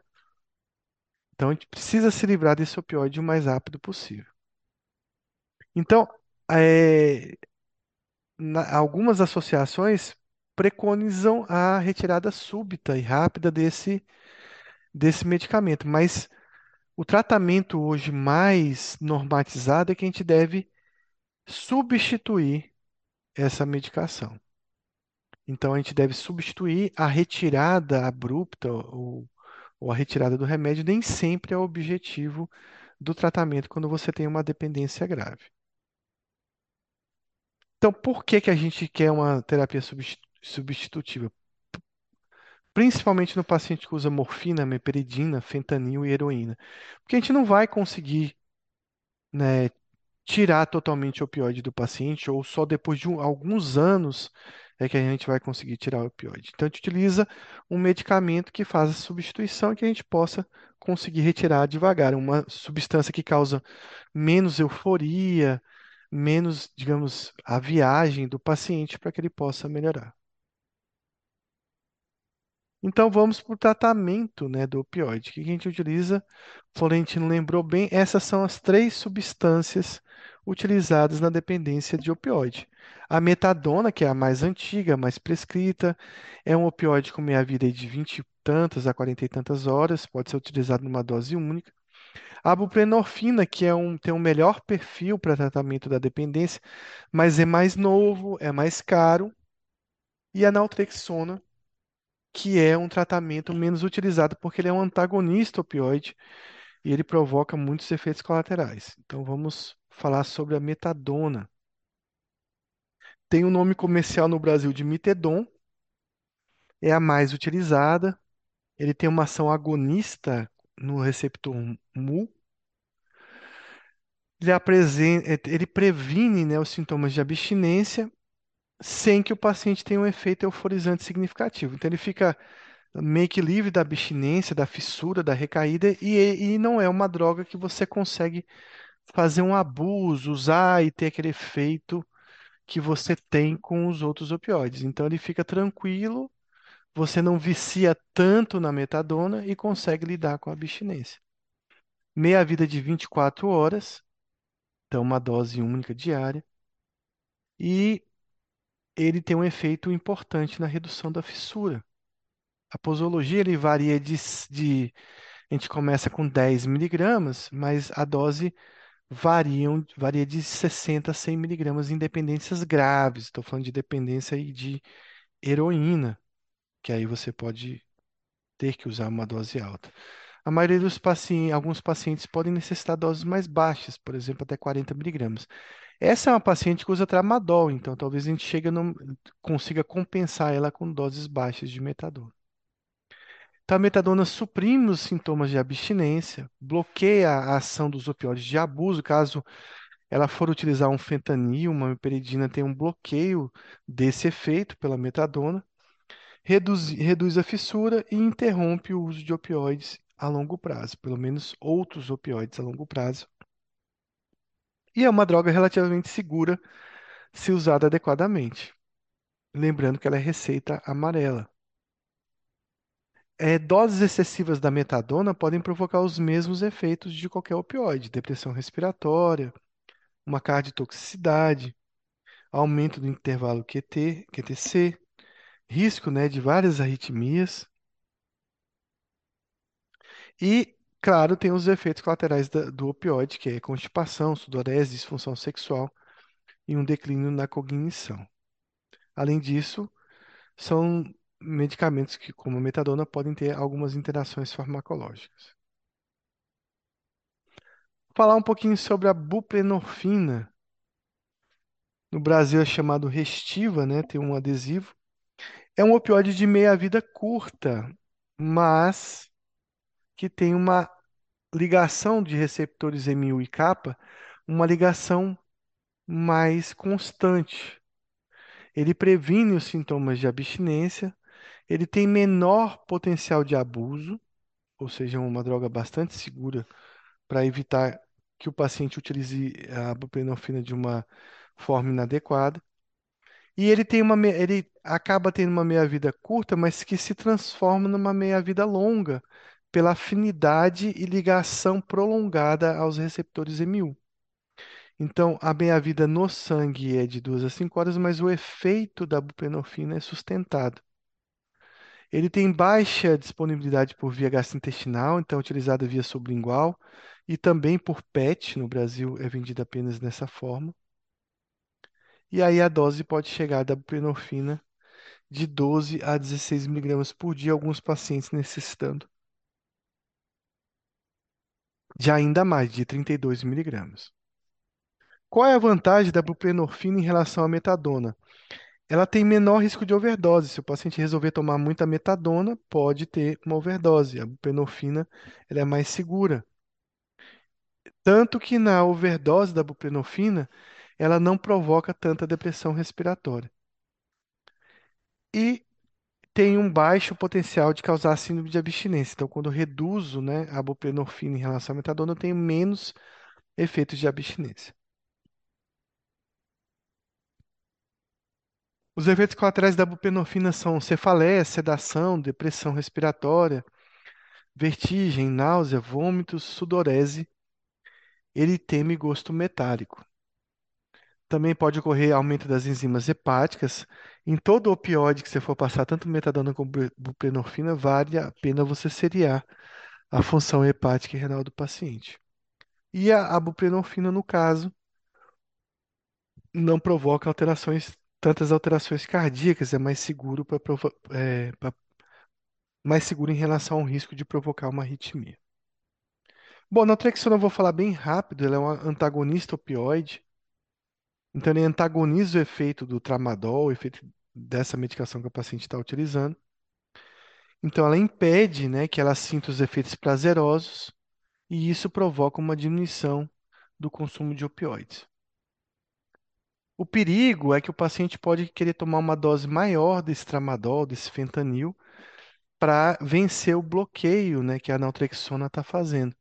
Então, a gente precisa se livrar desse opioide o mais rápido possível. Então, é, na- algumas associações preconizam a retirada súbita e rápida desse, desse medicamento, mas o tratamento hoje mais normatizado é que a gente deve substituir essa medicação. Então, a gente deve substituir a retirada abrupta ou, ou a retirada do remédio, nem sempre é o objetivo do tratamento quando você tem uma dependência grave. Então, por que que a gente quer uma terapia substi- substitutiva? Principalmente no paciente que usa morfina, meperidina, fentanil e heroína. Porque a gente não vai conseguir, né, tirar totalmente o opioide do paciente, ou só depois de um- alguns anos é que a gente vai conseguir tirar o opioide. Então, a gente utiliza um medicamento que faz a substituição e que a gente possa conseguir retirar devagar. Uma substância que causa menos euforia, menos, digamos, a viagem do paciente para que ele possa melhorar. Então vamos para o tratamento, né, do opioide. O que a gente utiliza? Florentino lembrou bem, essas são as três substâncias utilizadas na dependência de opioide. A metadona, que é a mais antiga, a mais prescrita, é um opioide com meia-vida de 20 e tantas a 40 e tantas horas, pode ser utilizado numa dose única. A buprenorfina, que é um, tem um melhor perfil para tratamento da dependência, mas é mais novo, é mais caro. E a naltrexona, que é um tratamento menos utilizado porque ele é um antagonista opioide e ele provoca muitos efeitos colaterais. Então vamos falar sobre a metadona. Tem o um nome comercial no Brasil de Mitedon, é a mais utilizada. Ele tem uma ação agonista no receptor mu. Ele, ele previne né, os sintomas de abstinência sem que o paciente tenha um efeito euforizante significativo. Então ele fica meio que livre da abstinência, da fissura, da recaída, e, e não é uma droga que você consegue fazer um abuso, usar e ter aquele efeito que você tem com os outros opioides. Então ele fica tranquilo, você não vicia tanto na metadona e consegue lidar com a abstinência. Meia-vida de 24 horas, então uma dose única diária, e ele tem um efeito importante na redução da fissura. A posologia ele varia de, de a gente começa com 10 miligramas, mas a dose variam, varia de 60 a 100 miligramas em dependências graves. Estou falando de dependência aí de heroína, que aí você pode ter que usar uma dose alta. A maioria dos pacientes, alguns pacientes podem necessitar doses mais baixas, por exemplo, até 40 miligramas. Essa é uma paciente que usa tramadol, então talvez a gente chegue no, consiga compensar ela com doses baixas de metadona. Então, a metadona suprime os sintomas de abstinência, bloqueia a ação dos opioides de abuso, caso ela for utilizar um fentanil, uma meperidina, tem um bloqueio desse efeito pela metadona, reduz, reduz a fissura e interrompe o uso de opioides a longo prazo, pelo menos outros opioides a longo prazo. E é uma droga relativamente segura se usada adequadamente. Lembrando que ela é receita amarela. É, doses excessivas da metadona podem provocar os mesmos efeitos de qualquer opioide: depressão respiratória, uma cardiotoxicidade, aumento do intervalo QT, QTC, risco, né, de várias arritmias. E, claro, tem os efeitos colaterais do opioide, que é constipação, sudorese, disfunção sexual e um declínio na cognição. Além disso, são medicamentos que, como a metadona, podem ter algumas interações farmacológicas. Falar um pouquinho sobre a buprenorfina. No Brasil é chamado Restiva, né? Tem um adesivo. É um opioide de meia-vida curta, mas que tem uma ligação de receptores M1 e kappa, uma ligação mais constante. Ele previne os sintomas de abstinência, ele tem menor potencial de abuso, ou seja, uma droga bastante segura para evitar que o paciente utilize a buprenorfina de uma forma inadequada. E ele tem uma, ele acaba tendo uma meia-vida curta, mas que se transforma numa meia-vida longa pela afinidade e ligação prolongada aos receptores M1. Então, a meia-vida no sangue é de 2 a 5 horas, mas o efeito da buprenorfina é sustentado. Ele tem baixa disponibilidade por via gastrointestinal, então é utilizado via sublingual, e também por PET, no Brasil é vendido apenas nessa forma. E aí a dose pode chegar da buprenorfina de 12 a 16 miligramas por dia, alguns pacientes necessitando de ainda mais, de 32 miligramas. Qual é a vantagem da buprenorfina em relação à metadona? Ela tem menor risco de overdose. Se o paciente resolver tomar muita metadona, pode ter uma overdose. A buprenorfina ela é mais segura. Tanto que na overdose da buprenorfina, ela não provoca tanta depressão respiratória. E tem um baixo potencial de causar síndrome de abstinência. Então, quando eu reduzo, né, a buprenorfina em relação à metadona, eu tenho menos efeitos de abstinência. Os efeitos colaterais da buprenorfina são cefaleia, sedação, depressão respiratória, vertigem, náusea, vômitos, sudorese, eritema e gosto metálico. Também pode ocorrer aumento das enzimas hepáticas. Em todo opioide que você for passar, tanto metadona como buprenorfina, vale a pena você seriar a função hepática e renal do paciente. E a, a buprenorfina, no caso, não provoca alterações, tantas alterações cardíacas, é mais seguro para é, mais seguro em relação ao risco de provocar uma arritmia. Bom, a naltrexona eu vou falar bem rápido, ela é um antagonista opioide. Então, ele antagoniza o efeito do tramadol, o efeito dessa medicação que o paciente está utilizando. Então, ela impede né, que ela sinta os efeitos prazerosos e isso provoca uma diminuição do consumo de opioides. O perigo é que o paciente pode querer tomar uma dose maior desse tramadol, desse fentanil, para vencer o bloqueio né, que a naltrexona está fazendo.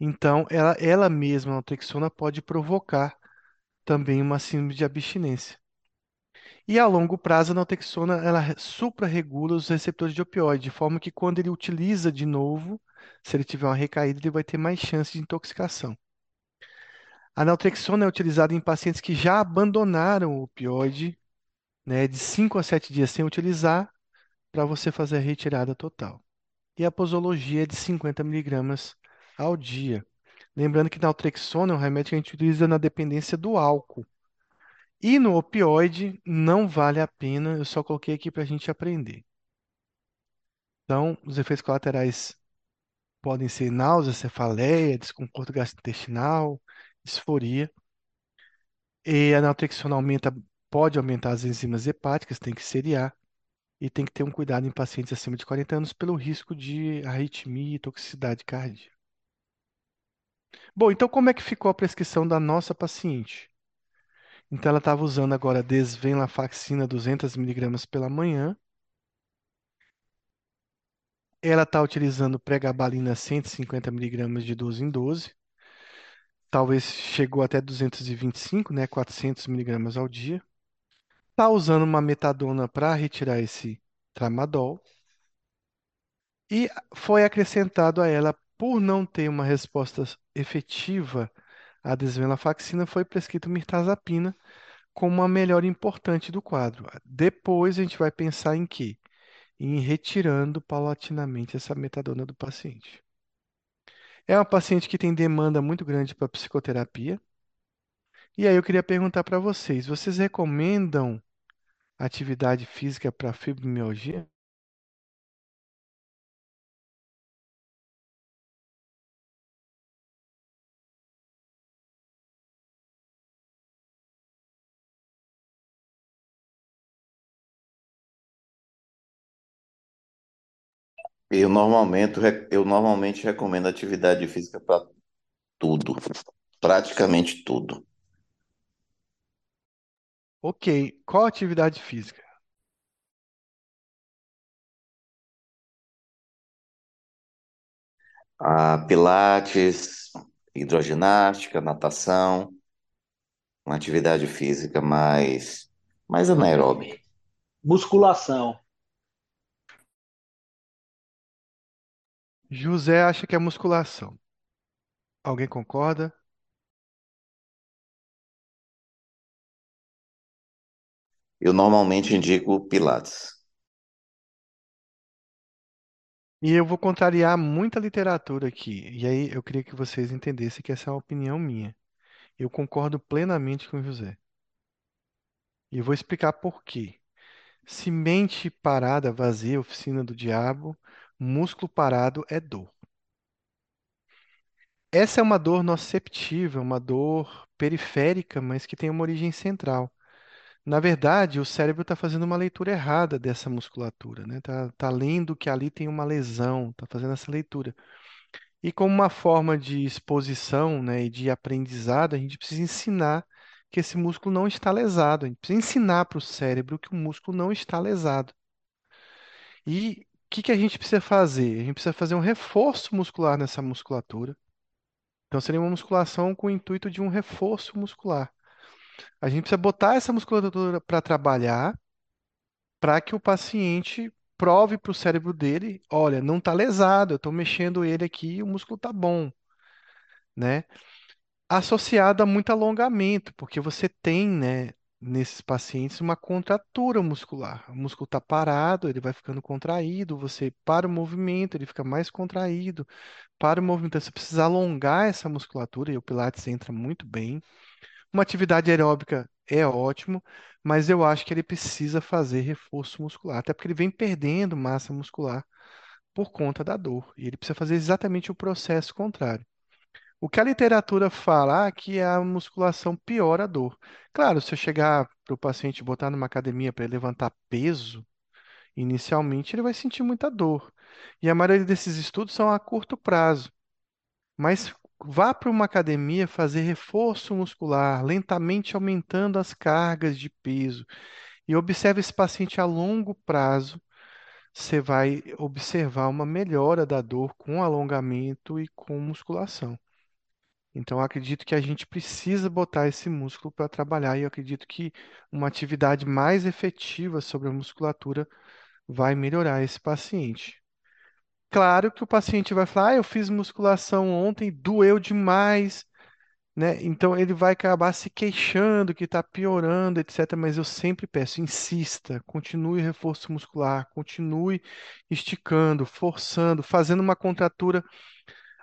Então, ela, ela mesma, a naltrexona, pode provocar também uma síndrome de abstinência. E a longo prazo, a naltrexona ela suprarregula os receptores de opioide, de forma que quando ele utiliza de novo, se ele tiver uma recaída, ele vai ter mais chance de intoxicação. A naltrexona é utilizada em pacientes que já abandonaram o opioide, né, de 5 a 7 dias sem utilizar, para você fazer a retirada total. E a posologia é de 50 miligramas ao dia. Lembrando que naltrexona é um remédio que a gente utiliza na dependência do álcool. E no opioide não vale a pena, eu só coloquei aqui para a gente aprender. Então, os efeitos colaterais podem ser náusea, cefaleia, desconforto gastrointestinal, disforia. E a naltrexona aumenta, pode aumentar as enzimas hepáticas, tem que seriar. E tem que ter um cuidado em pacientes acima de 40 anos pelo risco de arritmia e toxicidade cardíaca. Bom, então como é que ficou a prescrição da nossa paciente? Então ela estava usando agora desvenlafaxina 200 miligramas pela manhã. Ela está utilizando pregabalina 150 miligramas de 12 em 12. Talvez chegou até 225, né? 400 miligramas ao dia. Está usando uma metadona para retirar esse tramadol. E foi acrescentado a ela, por não ter uma resposta efetiva à desvenlafaxina, foi prescrito mirtazapina como uma melhora importante do quadro. Depois a gente vai pensar em quê? Em retirando paulatinamente essa metadona do paciente. É uma paciente que tem demanda muito grande para psicoterapia. E aí eu queria perguntar para vocês: vocês recomendam atividade física para fibromialgia? Eu normalmente, eu normalmente recomendo atividade física para tudo, praticamente tudo. Ok, qual atividade física? Ah, pilates, hidroginástica, natação, uma atividade física mais, mais anaeróbica. Musculação. José acha que é musculação. Alguém concorda? Eu normalmente indico pilates. E eu vou contrariar muita literatura aqui. E aí eu queria que vocês entendessem que essa é uma opinião minha. Eu concordo plenamente com o José. E eu vou explicar por quê. Se mente parada, vazia, oficina do diabo, músculo parado é dor. Essa é uma dor nociceptiva, uma dor periférica, mas que tem uma origem central. Na verdade, o cérebro está fazendo uma leitura errada dessa musculatura, né? Tá, tá lendo que ali tem uma lesão, está fazendo essa leitura. E como uma forma de exposição, né, e de aprendizado, a gente precisa ensinar que esse músculo não está lesado. A gente precisa ensinar para o cérebro que o músculo não está lesado. E que que a gente precisa fazer? A gente precisa fazer um reforço muscular nessa musculatura. Então, seria uma musculação com o intuito de um reforço muscular. A gente precisa botar essa musculatura para trabalhar para que o paciente prove para o cérebro dele, olha, não está lesado, eu estou mexendo ele aqui, o músculo está bom, né? Associado a muito alongamento, porque você tem, né, nesses pacientes uma contratura muscular. O músculo está parado, ele vai ficando contraído, você para o movimento, ele fica mais contraído. Para o movimento, você precisa alongar essa musculatura, e o Pilates entra muito bem. Uma atividade aeróbica é ótimo, mas eu acho que ele precisa fazer reforço muscular, até porque ele vem perdendo massa muscular por conta da dor, e ele precisa fazer exatamente o processo contrário. O que a literatura fala é que a musculação piora a dor. Claro, se eu chegar para o paciente botar numa academia para ele levantar peso, inicialmente ele vai sentir muita dor. E a maioria desses estudos são a curto prazo. Mas vá para uma academia fazer reforço muscular, lentamente aumentando as cargas de peso. E observe esse paciente a longo prazo. Você vai observar uma melhora da dor com alongamento e com musculação. Então, eu acredito que a gente precisa botar esse músculo para trabalhar, e eu acredito que uma atividade mais efetiva sobre a musculatura vai melhorar esse paciente. Claro que o paciente vai falar, ah, eu fiz musculação ontem, doeu demais, né? Então ele vai acabar se queixando que está piorando, etc. Mas eu sempre peço, insista, continue reforço muscular, continue esticando, forçando, fazendo uma contratura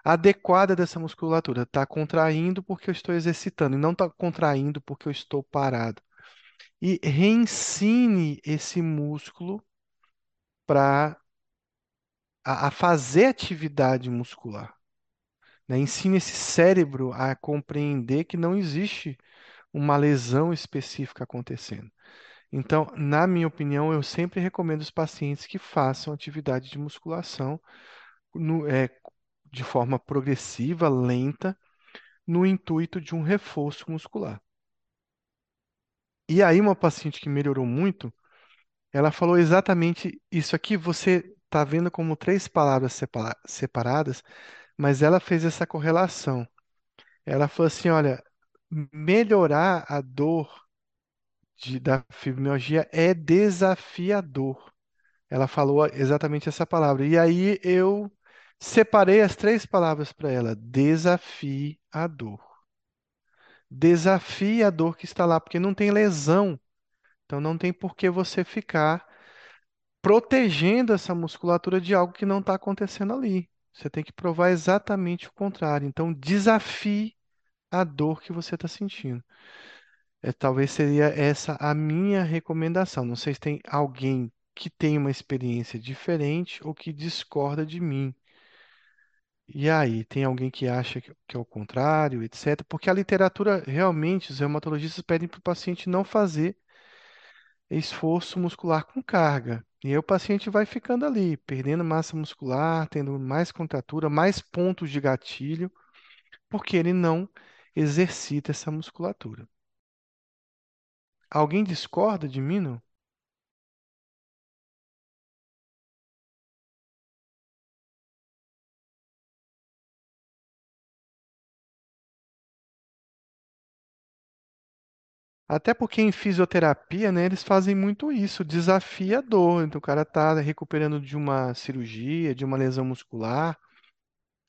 adequada dessa musculatura. Está contraindo porque eu estou exercitando, e não está contraindo porque eu estou parado. E reensine esse músculo para a, a fazer atividade muscular. Né? Ensine esse cérebro a compreender que não existe uma lesão específica acontecendo. Então, na minha opinião, eu sempre recomendo os pacientes que façam atividade de musculação no- é, de forma progressiva, lenta, no intuito de um reforço muscular. E aí, uma paciente que melhorou muito, ela falou exatamente isso aqui. Você está vendo como três palavras separa- separadas, mas ela fez essa correlação. Ela falou assim: olha, melhorar a dor de- da fibromialgia é desafiador. Ela falou exatamente essa palavra. E aí eu separei as três palavras para ela: desafiador. Desafie a dor que está lá, porque não tem lesão. Então não tem por que você ficar protegendo essa musculatura de algo que não está acontecendo ali. Você tem que provar exatamente o contrário. Então desafie a dor que você está sentindo. É, talvez seria essa a minha recomendação. Não sei se tem alguém que tem uma experiência diferente ou que discorda de mim. E aí, tem alguém que acha que, é o contrário, etc. Porque a literatura, realmente, os reumatologistas pedem para o paciente não fazer esforço muscular com carga. E aí o paciente vai ficando ali, perdendo massa muscular, tendo mais contratura, mais pontos de gatilho, porque ele não exercita essa musculatura. Alguém discorda de mim, não? Até porque em fisioterapia, né, eles fazem muito isso, desafia a dor. Então, o cara está recuperando de uma cirurgia, de uma lesão muscular,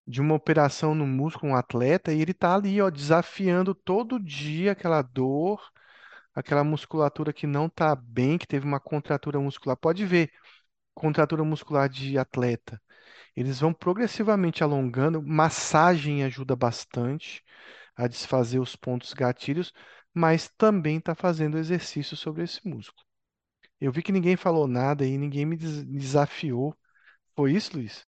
de uma operação no músculo, um atleta, e ele está ali, ó, desafiando todo dia aquela dor, aquela musculatura que não está bem, que teve uma contratura muscular. Pode ver, contratura muscular de atleta. Eles vão progressivamente alongando, massagem ajuda bastante a desfazer os pontos gatilhos, mas também está fazendo exercício sobre esse músculo. Eu vi que ninguém falou nada e ninguém me des- desafiou. Foi isso, Luiz?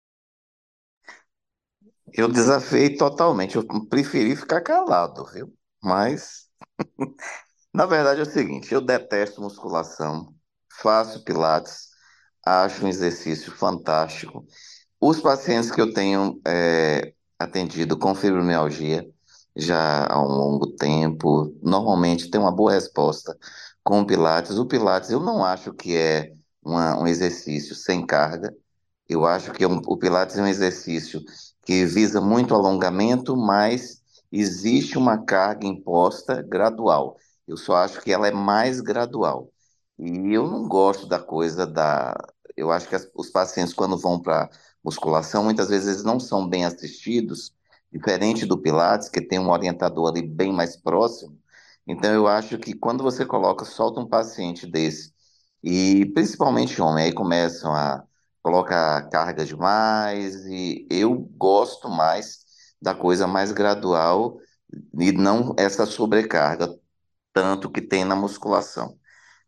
Eu desafiei totalmente, eu preferi ficar calado, viu? Mas, na verdade é o seguinte, eu detesto musculação, faço pilates, acho um exercício fantástico. Os pacientes que eu tenho é, atendido com fibromialgia já há um longo tempo, normalmente tem uma boa resposta com o Pilates. O Pilates eu não acho que é uma- um exercício sem carga. Eu acho que é um- o Pilates é um exercício que visa muito alongamento, mas existe uma carga imposta gradual. Eu só acho que ela é mais gradual. E eu não gosto da coisa da. Eu acho que as- os pacientes, quando vão para musculação, muitas vezes não são bem assistidos, diferente do Pilates, que tem um orientador ali bem mais próximo. Então, eu acho que quando você coloca, solta um paciente desse, e principalmente homem, aí começam a colocar carga demais, e eu gosto mais da coisa mais gradual e não essa sobrecarga, tanto que tem na musculação.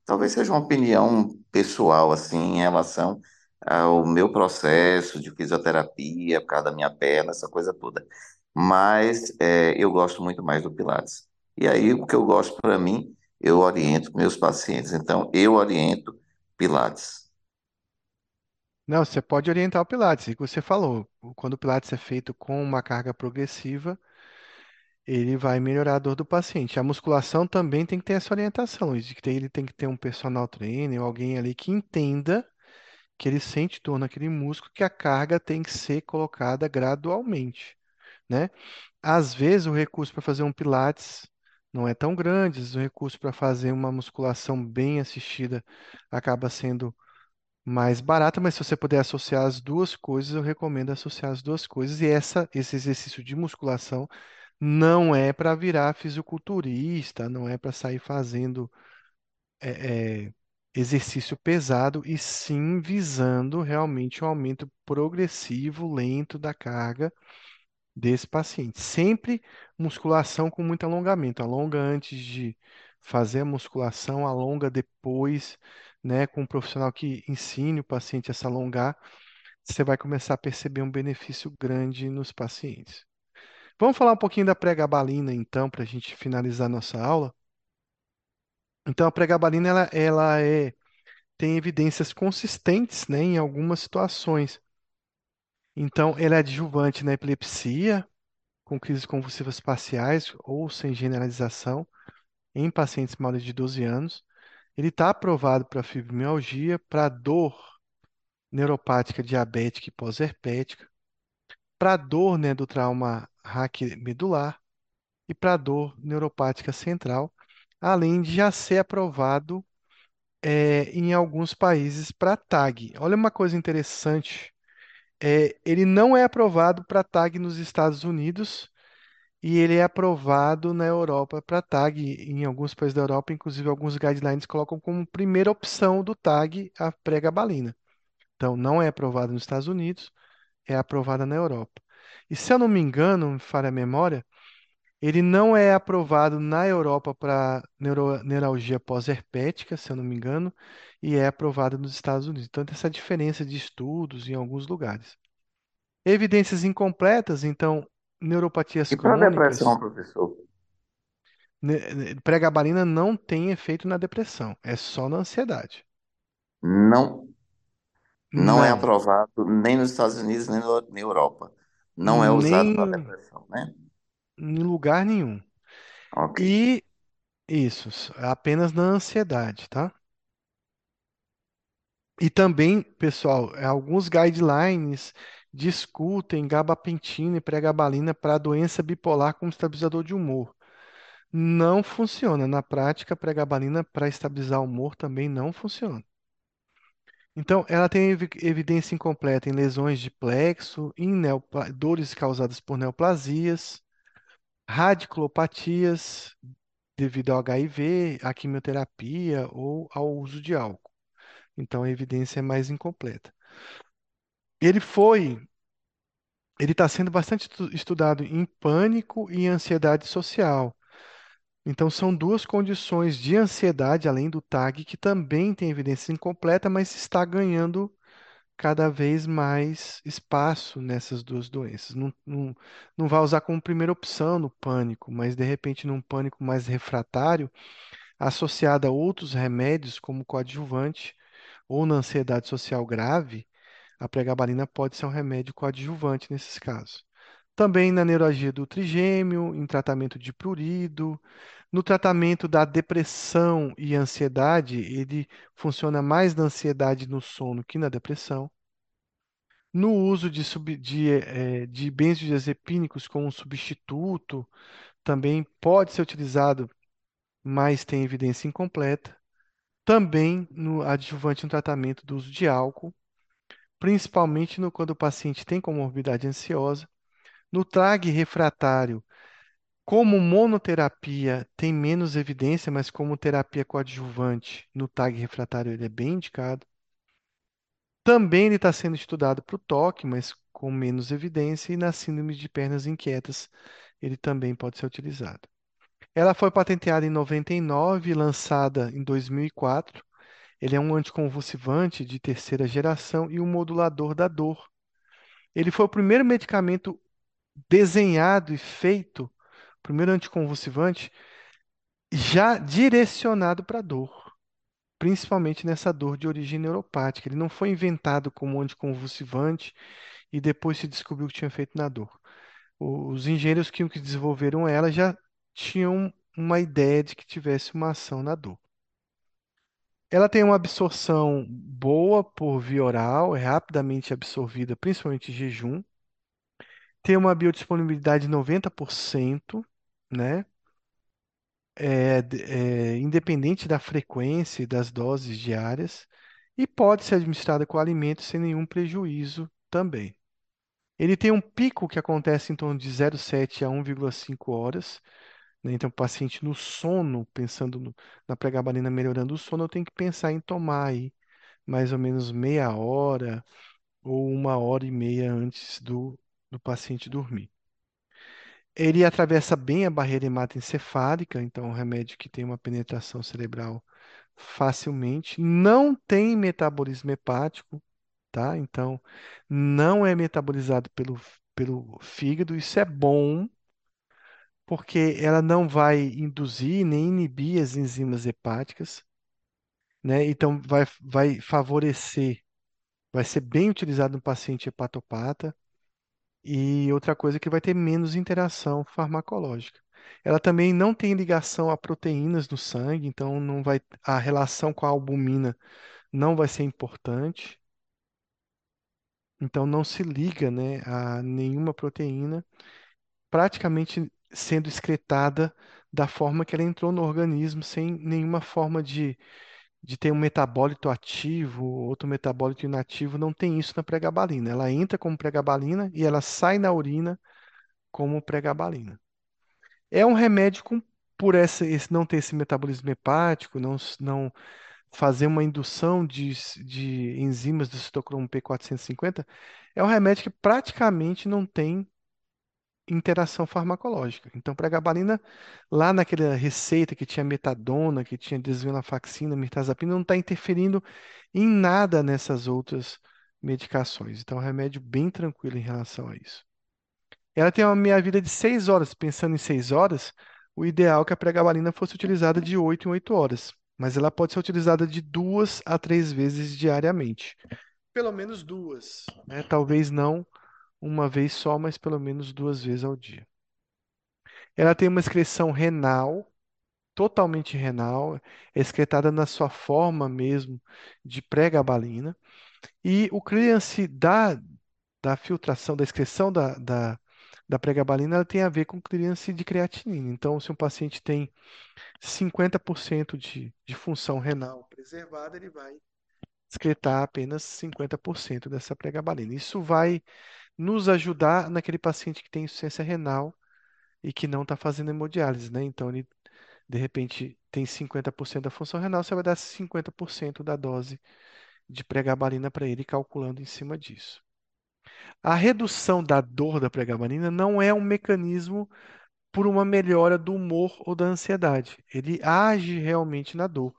Talvez seja uma opinião pessoal, assim, em relação ao meu processo de fisioterapia, por causa da minha perna, essa coisa toda. Mas é, eu gosto muito mais do Pilates. E aí, o que eu gosto para mim, eu oriento meus pacientes. Então, eu oriento Pilates. Não, você pode orientar o Pilates, é o que você falou. Quando o Pilates é feito com uma carga progressiva, ele vai melhorar a dor do paciente. A musculação também tem que ter essa orientação, ele tem que ter um personal trainer, alguém ali que entenda que ele sente dor naquele músculo, que a carga tem que ser colocada gradualmente, né? Às vezes o recurso para fazer um Pilates não é tão grande, o recurso para fazer uma musculação bem assistida acaba sendo mais barato, mas se você puder associar as duas coisas, eu recomendo associar as duas coisas. E essa, esse exercício de musculação não é para virar fisiculturista, não é para sair fazendo é, é, exercício pesado, e sim visando realmente um aumento progressivo, lento da carga desse paciente. Sempre musculação com muito alongamento. Alonga antes de fazer a musculação, alonga depois, né, com um profissional que ensine o paciente a se alongar, você vai começar a perceber um benefício grande nos pacientes. Vamos falar um pouquinho da pregabalina, então, para a gente finalizar nossa aula. Então, a pregabalina ela, ela é, tem evidências consistentes, né, em algumas situações. Então, ela é adjuvante na epilepsia, com crises convulsivas parciais ou sem generalização em pacientes maiores de 12 anos. Ele está aprovado para fibromialgia, para dor neuropática diabética e pós-herpética, para dor né, do trauma raquimedular e para dor neuropática central, além de já ser aprovado é, em alguns países para TAG. Olha uma coisa interessante, é, ele não é aprovado para TAG nos Estados Unidos e ele é aprovado na Europa para TAG. Em alguns países da Europa, inclusive alguns guidelines colocam como primeira opção do TAG a pregabalina. Então, não é aprovado nos Estados Unidos, é aprovada na Europa. E se eu não me engano, me falha a memória, ele não é aprovado na Europa para neuro- neuralgia pós-herpética, se eu não me engano, e é aprovado nos Estados Unidos. Então, tem essa diferença de estudos em alguns lugares. Evidências incompletas, então, neuropatias E para crônicas. depressão, professor? Ne- Pregabalina não tem efeito na depressão, é só na ansiedade. Não, não é Não, aprovado nem nos Estados Unidos, nem no- na Europa. Não é usado para nem depressão, né? Em lugar nenhum. Ok. E isso, apenas na ansiedade, tá? E também, pessoal, alguns guidelines discutem gabapentina e pregabalina para doença bipolar como estabilizador de humor. Não funciona. Na prática, a pregabalina para estabilizar o humor também não funciona. Então, ela tem evi- evidência incompleta em lesões de plexo, em neopla- dores causadas por neoplasias, radiculopatias devido ao HIV, à quimioterapia ou ao uso de álcool. Então, a evidência é mais incompleta. Ele foi, ele está sendo bastante estu- estudado em pânico e ansiedade social. Então, são duas condições de ansiedade, além do TAG, que também tem evidência incompleta, mas está ganhando cada vez mais espaço nessas duas doenças. Não, não, não vai usar como primeira opção no pânico, mas de repente num pânico mais refratário, associado a outros remédios como coadjuvante, ou na ansiedade social grave, a pregabalina pode ser um remédio coadjuvante nesses casos. Também na neuralgia do trigêmeo, em tratamento de prurido, no tratamento da depressão e ansiedade, ele funciona mais na ansiedade no sono que na depressão. No uso de, sub- de, eh, de benzodiazepínicos como substituto, também pode ser utilizado, mas tem evidência incompleta. Também no adjuvante no tratamento do uso de álcool, principalmente no, quando o paciente tem comorbidade ansiosa. No TRAG refratário, como monoterapia tem menos evidência, mas como terapia coadjuvante, no TAG refratário ele é bem indicado. Também ele está sendo estudado para o toque, mas com menos evidência, e na síndrome de pernas inquietas ele também pode ser utilizado. Ela foi patenteada em 99 e lançada em 2004. Ele é um anticonvulsivante de terceira geração e um modulador da dor. Ele foi o primeiro medicamento desenhado e feito, primeiro anticonvulsivante, já direcionado para dor, principalmente nessa dor de origem neuropática. Ele não foi inventado como anticonvulsivante e depois se descobriu que tinha feito na dor. Os engenheiros químicos que desenvolveram ela já tinham uma ideia de que tivesse uma ação na dor. Ela tem uma absorção boa por via oral, é rapidamente absorvida, principalmente em jejum. Tem uma biodisponibilidade de 90%, né? É, é, independente da frequência e das doses diárias, e pode ser administrada com alimento sem nenhum prejuízo também. Ele tem um pico que acontece em torno de 0,7 a 1,5 horas, né? Então, o paciente no sono, pensando no- na pregabalina melhorando o sono, eu tenho que pensar em tomar aí mais ou menos meia hora ou uma hora e meia antes do, do paciente dormir. Ele atravessa bem a barreira hematoencefálica, então é um remédio que tem uma penetração cerebral facilmente. Não tem metabolismo hepático, tá? Então, não é metabolizado pelo, pelo fígado. Isso é bom, porque ela não vai induzir nem inibir as enzimas hepáticas, né? Então, vai, vai favorecer, vai ser bem utilizado no paciente hepatopata. E outra coisa é que vai ter menos interação farmacológica. Ela também não tem ligação a proteínas no sangue, então não vai, a relação com a albumina não vai ser importante. Então não se liga, né, a nenhuma proteína, praticamente sendo excretada da forma que ela entrou no organismo, sem nenhuma forma de, de ter um metabólito ativo, outro metabólito inativo, não tem isso na pregabalina. Ela entra como pregabalina e ela sai na urina como pregabalina. É um remédio com, por essa, esse, não ter esse metabolismo hepático, não, não fazer uma indução de, de enzimas do citocromo P450, é um remédio que praticamente não tem interação farmacológica. Então, pregabalina, lá naquela receita que tinha metadona, que tinha desvenlafaxina, mirtazapina, não está interferindo em nada nessas outras medicações. Então, é um remédio bem tranquilo em relação a isso. Ela tem uma meia-vida de seis horas. Pensando em seis horas, o ideal é que a pregabalina fosse utilizada de 8 em 8 horas, mas ela pode ser utilizada de duas a três vezes diariamente. Pelo menos duas, né? Talvez não uma vez só, mas pelo menos duas vezes ao dia. Ela tem uma excreção renal, totalmente renal, excretada na sua forma mesmo de pregabalina. E o clearance da, da filtração, da excreção da, da, da pregabalina, ela tem a ver com clearance de creatinina. Então, se um paciente tem 50% de, de função renal preservada, ele vai excretar apenas 50% dessa pregabalina. Isso vai nos ajudar naquele paciente que tem insuficiência renal e que não está fazendo hemodiálise, né? Então, ele, de repente, tem 50% da função renal, você vai dar 50% da dose de pregabalina para ele, calculando em cima disso. A redução da dor da pregabalina não é um mecanismo por uma melhora do humor ou da ansiedade. Ele age realmente na dor.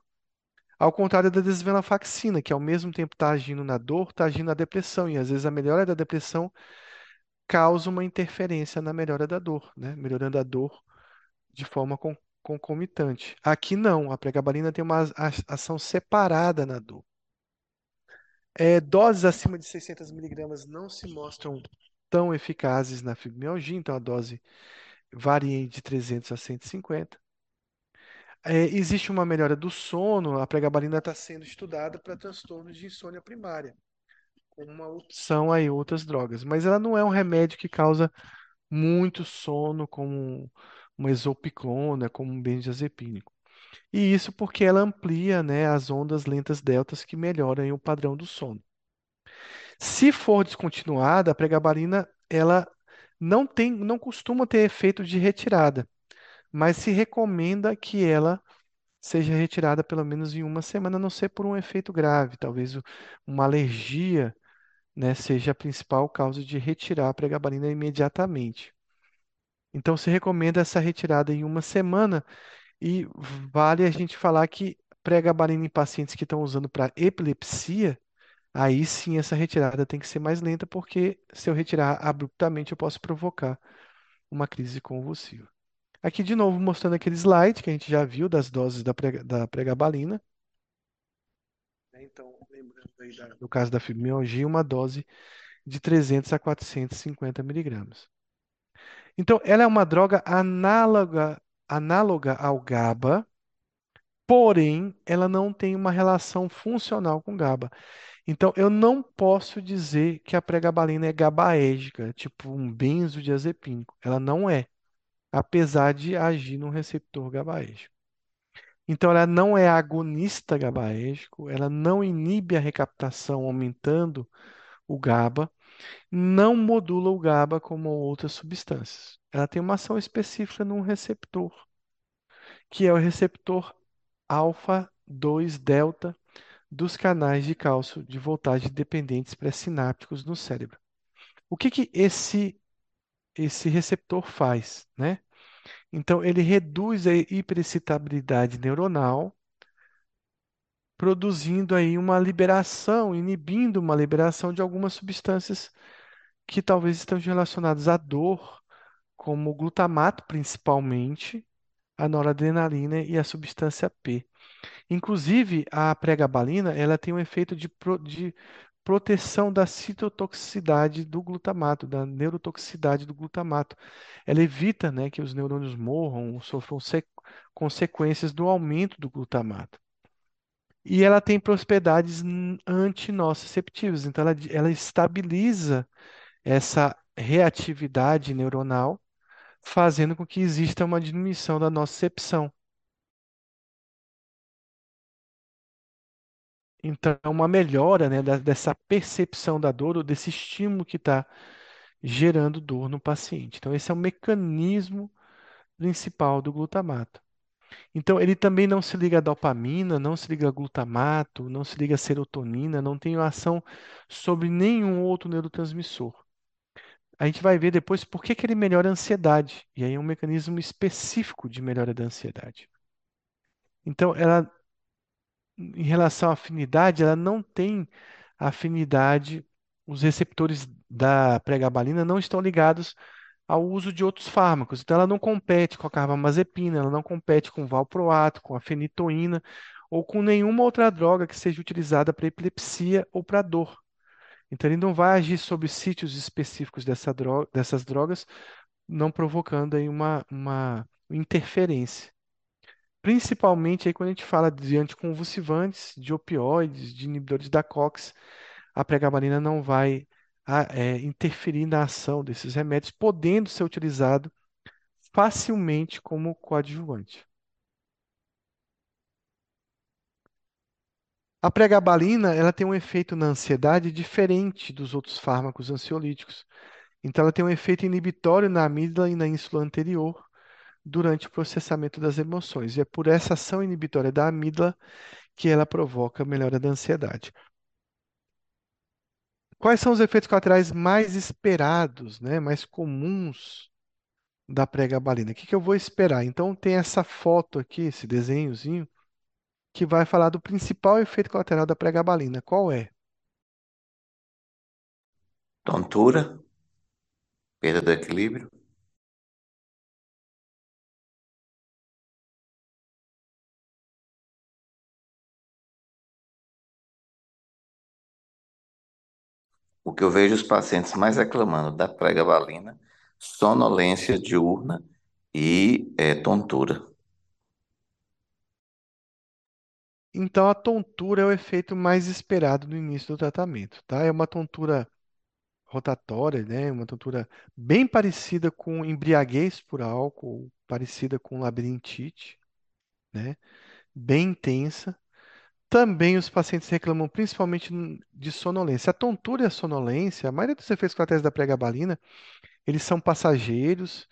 Ao contrário da desvenlafaxina, que ao mesmo tempo está agindo na dor, está agindo na depressão. E às vezes a melhora da depressão causa uma interferência na melhora da dor, né? Melhorando a dor de forma con- concomitante. Aqui não, a pregabalina tem uma ação separada na dor. É, doses acima de 600 miligramas não se mostram tão eficazes na fibromialgia, então a dose varia de 300 a 150. É, existe uma melhora do sono, a pregabalina está sendo estudada para transtornos de insônia primária, como uma opção aí outras drogas, mas ela não é um remédio que causa muito sono, como uma exopiclona, como um benzodiazepínico. E isso porque ela amplia, né, as ondas lentas deltas que melhoram o padrão do sono. Se for descontinuada, a pregabalina ela não tem, não costuma ter efeito de retirada, mas se recomenda que ela seja retirada pelo menos em uma semana, a não ser por um efeito grave, talvez uma alergia, né, seja a principal causa de retirar a pregabalina imediatamente. Então se recomenda essa retirada em uma semana e vale a gente falar que pregabalina em pacientes que estão usando para epilepsia Aí sim essa retirada tem que ser mais lenta, porque se eu retirar abruptamente, eu posso provocar uma crise convulsiva. Aqui de novo mostrando aquele slide que a gente já viu das doses da, da pregabalina. né? Então, lembrando aí da- no caso da fibromialgia, uma dose de 300 a 450 miligramas. Então, ela é uma droga análoga, análoga ao GABA, porém, ela não tem uma relação funcional com GABA. Então, eu não posso dizer que a pregabalina é gabaérgica, tipo um benzodiazepínico. Ela não é, apesar de agir no receptor gabaérgico. Então, ela não é agonista gabaérgico, ela não inibe a recaptação aumentando o GABA, não modula o GABA como outras substâncias. Ela tem uma ação específica num receptor, que é o receptor alfa-2 delta dos canais de cálcio de voltagem dependentes pré-sinápticos no cérebro. O que que esse esse receptor faz, né? Então ele reduz a hiperexcitabilidade neuronal, produzindo aí uma liberação, inibindo uma liberação de algumas substâncias que talvez estejam relacionadas à dor, como o glutamato principalmente, a noradrenalina e a substância P. Inclusive, a pregabalina, ela tem um efeito de, de proteção da citotoxicidade do glutamato, da neurotoxicidade do glutamato. Ela evita, né, que os neurônios morram sofram se- consequências do aumento do glutamato. E ela tem propriedades antinociceptivas, então ela, ela estabiliza essa reatividade neuronal, fazendo com que exista uma diminuição da nocicepção. Então, é uma melhora, né, dessa percepção da dor ou desse estímulo que está gerando dor no paciente. Então, esse é o mecanismo principal do glutamato. Então, ele também não se liga à dopamina, não se liga a glutamato, não se liga à serotonina, não tem ação sobre nenhum outro neurotransmissor. A gente vai ver depois por que que ele melhora a ansiedade. E aí é um mecanismo específico de melhora da ansiedade. Então, ela em relação à afinidade, ela não tem afinidade, os receptores da pregabalina não estão ligados ao uso de outros fármacos. Então, ela não compete com a carbamazepina, ela não compete com o valproato, com a fenitoína ou com nenhuma outra droga que seja utilizada para epilepsia ou para dor. Então, ele não vai agir sobre sítios específicos dessa droga, dessas drogas, não provocando aí uma, uma interferência. Principalmente aí quando a gente fala de anticonvulsivantes, de opioides, de inibidores da COX, a pregabalina não vai é, interferir na ação desses remédios, podendo ser utilizado facilmente como coadjuvante. A pregabalina ela tem um efeito na ansiedade diferente dos outros fármacos ansiolíticos. Então, ela tem um efeito inibitório na amígdala e na ínsula anterior durante o processamento das emoções. E é por essa ação inibitória da amígdala que ela provoca a melhora da ansiedade. Quais são os efeitos colaterais mais esperados, né, mais comuns da pregabalina? O que que eu vou esperar? Então, tem essa foto aqui, esse desenhozinho, que vai falar do principal efeito colateral da pregabalina. Qual é? Tontura, perda do equilíbrio, o que eu vejo os pacientes mais reclamando da pregabalina, sonolência diurna e é, tontura. Então, a tontura é o efeito mais esperado no início do tratamento, tá? É uma tontura rotatória, né? Uma tontura bem parecida com embriaguez por álcool, parecida com labirintite, né? Bem intensa. Também os pacientes reclamam principalmente de sonolência. A tontura e a sonolência, a maioria dos efeitos colaterais da pregabalina, eles são passageiros,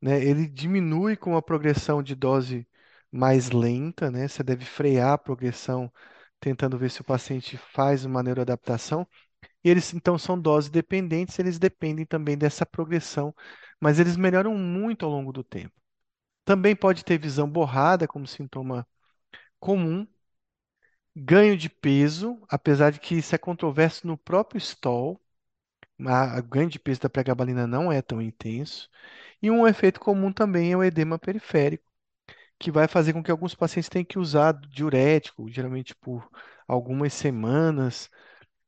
né? Ele diminui com a progressão de dose mais lenta, né? Você deve frear a progressão, tentando ver se o paciente faz uma neuroadaptação. E eles então são dose dependentes, eles dependem também dessa progressão, mas eles melhoram muito ao longo do tempo. Também pode ter visão borrada como sintoma comum, ganho de peso, apesar de que isso é controverso no próprio stall, o ganho de peso da pregabalina não é tão intenso. E um efeito comum também é o edema periférico, que vai fazer com que alguns pacientes tenham que usar diurético, geralmente por algumas semanas,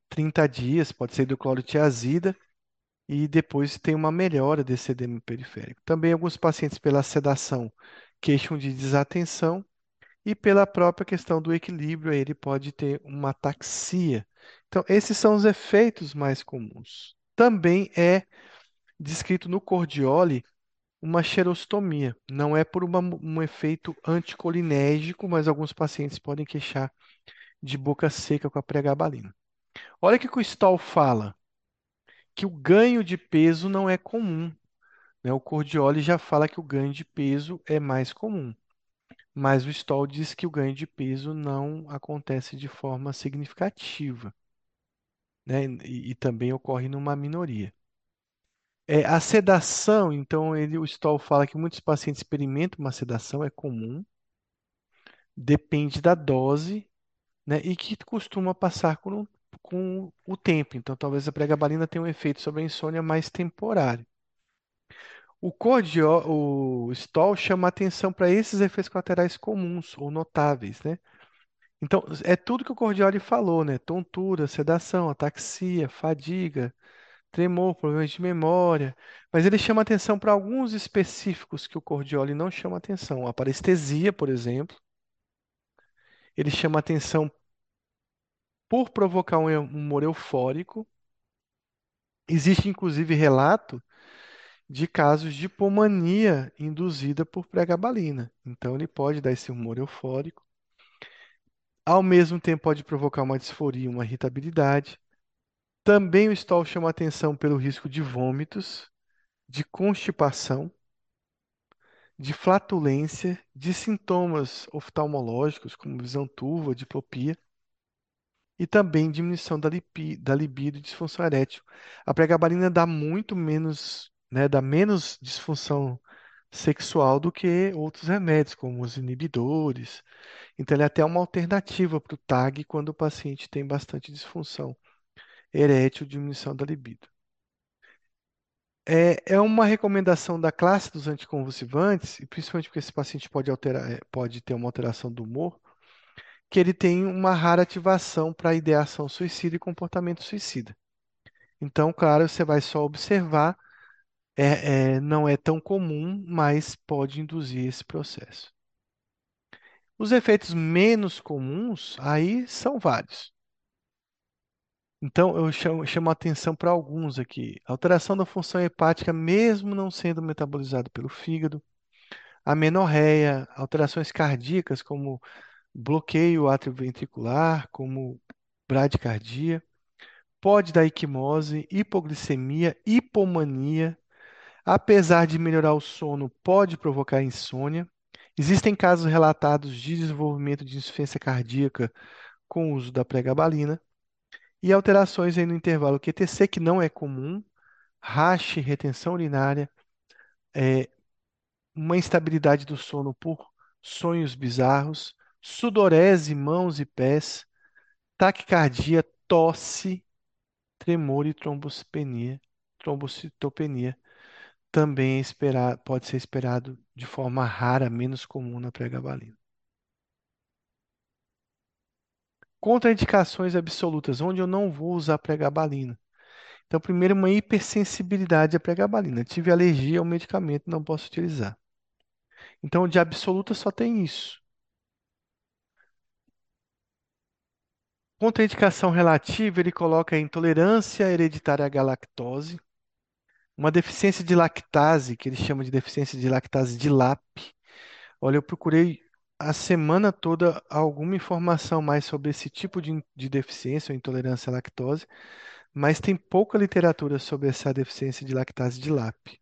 30 dias, pode ser hidroclorotiazida, e depois tem uma melhora desse edema periférico. Também alguns pacientes, pela sedação, queixam de desatenção, e pela própria questão do equilíbrio, ele pode ter uma ataxia. Então, esses são os efeitos mais comuns. Também é descrito no cordiole uma xerostomia. Não é por uma, um efeito anticolinérgico, mas alguns pacientes podem queixar de boca seca com a pregabalina. Olha o que o Stoll fala, que o ganho de peso não é comum. Né? O Cordioli já fala que o ganho de peso é mais comum, mas o Stoll diz que o ganho de peso não acontece de forma significativa, né? E, e também ocorre numa minoria. É, a sedação, então, ele, o Stoll fala que muitos pacientes experimentam uma sedação, é comum, depende da dose, né, e que costuma passar com, com o tempo. Então, talvez a pregabalina tenha um efeito sobre a insônia mais temporário. O, cordio, o Stoll chama atenção para esses efeitos colaterais comuns ou notáveis, né? Então, é tudo que o Cordioli falou, né? Tontura, sedação, ataxia, fadiga, tremor, problemas de memória, mas ele chama atenção para alguns específicos que o Cordioli não chama atenção. A parestesia, por exemplo, ele chama atenção por provocar um humor eufórico. Existe inclusive relato de casos de hipomania induzida por pregabalina. Então ele pode dar esse humor eufórico. Ao mesmo tempo pode provocar uma disforia, uma irritabilidade. Também o Stoll chama atenção pelo risco de vômitos, de constipação, de flatulência, de sintomas oftalmológicos, como visão turva, diplopia, e também diminuição da, lipi, da libido e disfunção erétil. A pregabalina dá muito menos, né, dá menos disfunção sexual do que outros remédios, como os inibidores. Então, ele é até uma alternativa para o TAG quando o paciente tem bastante disfunção erétil, diminuição da libido. É, é uma recomendação da classe dos anticonvulsivantes, e principalmente porque esse paciente pode alterar, é, pode ter uma alteração do humor, que ele tem uma rara ativação para ideação suicida e comportamento suicida. Então, claro, você vai só observar, é, é, não é tão comum, mas pode induzir esse processo. Os efeitos menos comuns aí são vários. Então, eu chamo, chamo a atenção para alguns aqui. Alteração da função hepática, mesmo não sendo metabolizado pelo fígado. Amenorreia, alterações cardíacas, como bloqueio atrioventricular, como bradicardia. Pode dar equimose, hipoglicemia, hipomania. Apesar de melhorar o sono, pode provocar insônia. Existem casos relatados de desenvolvimento de insuficiência cardíaca com o uso da pregabalina. E alterações aí no intervalo QTC, que não é comum, rache, retenção urinária, é, uma instabilidade do sono por sonhos bizarros, sudorese, mãos e pés, taquicardia, tosse, tremor e trombocitopenia, trombocitopenia. Também é esperar, pode ser esperado de forma rara, menos comum na pregabalina. Contraindicações absolutas, onde eu não vou usar pregabalina. Então, primeiro, uma hipersensibilidade à pregabalina. Tive alergia ao medicamento, não posso utilizar. Então, de absoluta só tem isso. Contraindicação relativa, ele coloca intolerância hereditária à galactose, uma deficiência de lactase, que ele chama de deficiência de lactase de LAP. Olha, eu procurei a semana toda alguma informação mais sobre esse tipo de, de deficiência ou intolerância à lactose, mas tem pouca literatura sobre essa deficiência de lactase de LAP.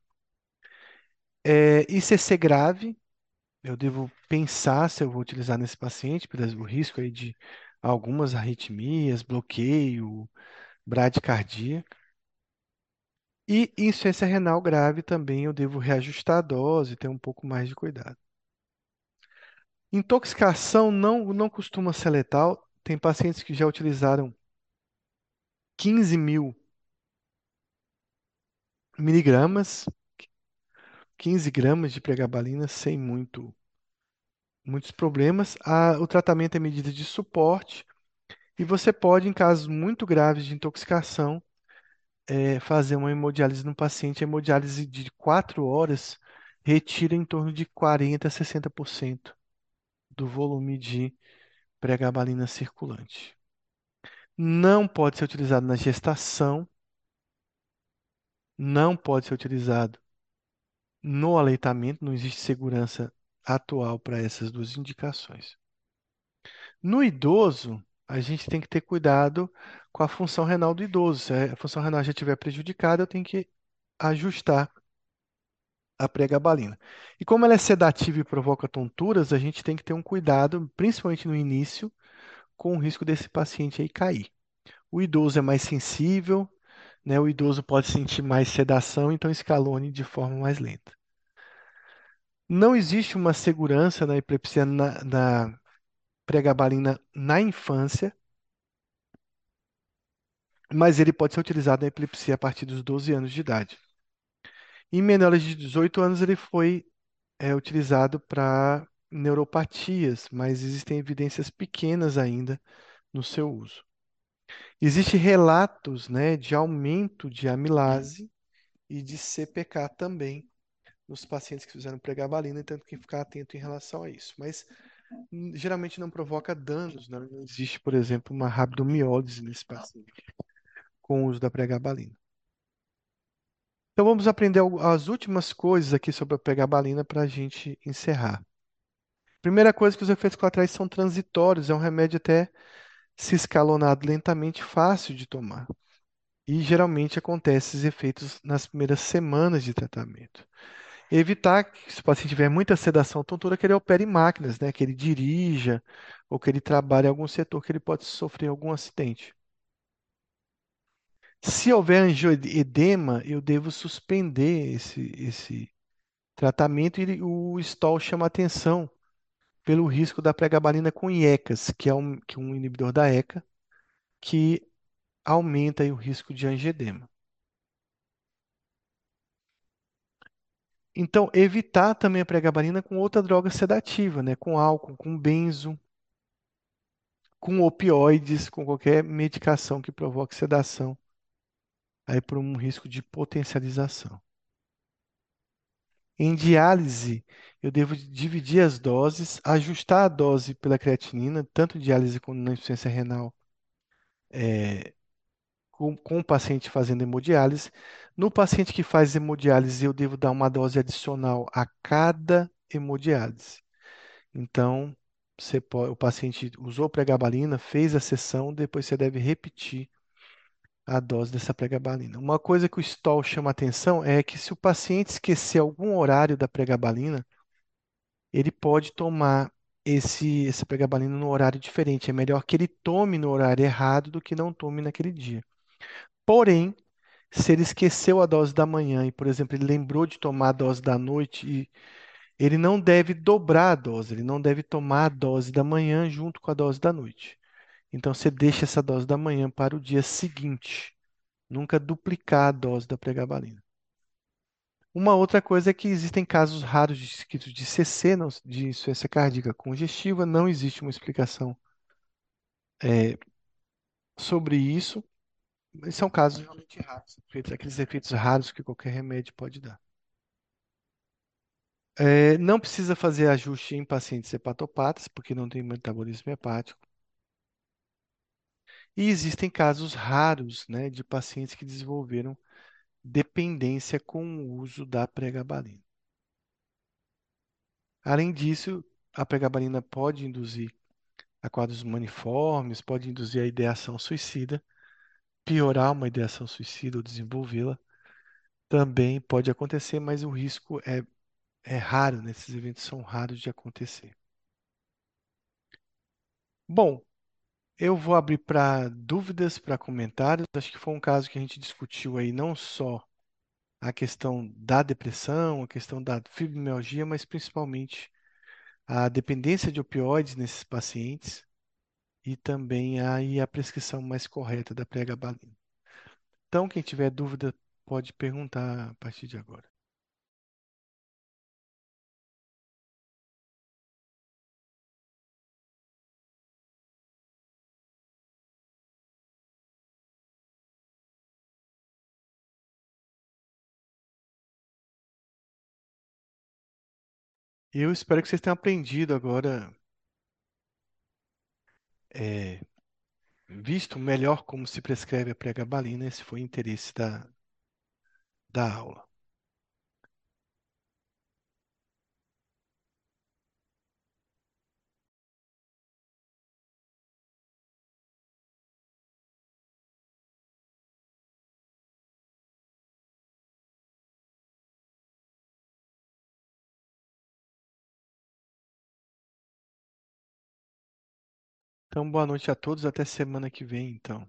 É, ICC grave, eu devo pensar se eu vou utilizar nesse paciente, pelo risco aí de algumas arritmias, bloqueio, bradicardia. E insuficiência renal grave também eu devo reajustar a dose, ter um pouco mais de cuidado. Intoxicação não, não costuma ser letal. Tem pacientes que já utilizaram 15 mil miligramas, 15 gramas de pregabalina sem muito, muitos problemas. A- o tratamento é medida de suporte e você pode, em casos muito graves de intoxicação, é, fazer uma hemodiálise no paciente. A hemodiálise de 4 horas retira em torno de 40 a 60% do volume de pregabalina circulante. Não pode ser utilizado na gestação, não pode ser utilizado no aleitamento, não existe segurança atual para essas duas indicações. No idoso, a gente tem que ter cuidado com a função renal do idoso. Se a função renal já estiver prejudicada, eu tenho que ajustar a pregabalina. E como ela é sedativa e provoca tonturas, a gente tem que ter um cuidado, principalmente no início, com o risco desse paciente aí cair. O idoso é mais sensível, né? O idoso pode sentir mais sedação, então escalone de forma mais lenta. Não existe uma segurança na epilepsia na, na pregabalina na infância, mas ele pode ser utilizado na epilepsia a partir dos 12 anos de idade. Em menores de 18 anos, ele foi é, utilizado para neuropatias, mas existem evidências pequenas ainda no seu uso. Existem relatos, né, de aumento de amilase e de CPK também nos pacientes que fizeram pregabalina, então tem que ficar atento em relação a isso. Mas hum, geralmente não provoca danos, né? não existe, por exemplo, uma rabdomiólise nesse paciente com o uso da pregabalina. Então vamos aprender as últimas coisas aqui sobre a pregabalina para a gente encerrar. Primeira coisa que os efeitos colaterais são transitórios, é um remédio até se escalonado lentamente, fácil de tomar. E geralmente acontece esses efeitos nas primeiras semanas de tratamento. Evitar que, se o paciente tiver muita sedação ou tontura, que ele opere máquinas, né? Que ele dirija ou que ele trabalhe em algum setor que ele pode sofrer algum acidente. Se houver angioedema, eu devo suspender esse, esse tratamento e o STOL chama atenção pelo risco da pregabalina com IECAS, que é um, que é um inibidor da ECA, que aumenta o risco de angioedema. Então, evitar também a pregabalina com outra droga sedativa, né? Com álcool, com benzo, com opioides, com qualquer medicação que provoque sedação, aí por um risco de potencialização. Em diálise, eu devo dividir as doses, ajustar a dose pela creatinina, tanto diálise quanto na insuficiência renal, é, com, com o paciente fazendo hemodiálise. No paciente que faz hemodiálise, eu devo dar uma dose adicional a cada hemodiálise. Então, pode, o paciente usou pregabalina, fez a sessão, depois você deve repetir a dose dessa pregabalina. Uma coisa que o STOL chama atenção é que se o paciente esquecer algum horário da pregabalina, ele pode tomar esse, essa pregabalina no horário diferente. É melhor que ele tome no horário errado do que não tome naquele dia. Porém, se ele esqueceu a dose da manhã e, por exemplo, ele lembrou de tomar a dose da noite e ele não deve dobrar a dose, ele não deve tomar a dose da manhã junto com a dose da noite. Então você deixa essa dose da manhã para o dia seguinte. Nunca duplicar a dose da pregabalina. Uma outra coisa é que existem casos raros descritos de CC, não- de insuficiência cardíaca congestiva, não existe uma explicação é, sobre isso. Mas são casos realmente raros, aqueles efeitos raros que qualquer remédio pode dar. É, não precisa fazer ajuste em pacientes hepatopatas, porque não tem metabolismo hepático. E existem casos raros, né, de pacientes que desenvolveram dependência com o uso da pregabalina. Além disso, a pregabalina pode induzir a quadros maniformes, pode induzir a ideação suicida, piorar uma ideação suicida ou desenvolvê-la. Também pode acontecer, mas o risco é, é raro, né? Esses eventos são raros de acontecer. Bom, eu vou abrir para dúvidas, para comentários. Acho que foi um caso que a gente discutiu aí não só a questão da depressão, a questão da fibromialgia, mas principalmente a dependência de opioides nesses pacientes e também aí a prescrição mais correta da pregabalina. Então, quem tiver dúvida pode perguntar a partir de agora. Eu espero que vocês tenham aprendido agora, é, visto melhor como se prescreve a pregabalina. Esse foi o interesse da, da aula. Então, boa noite a todos. Até semana que vem, então.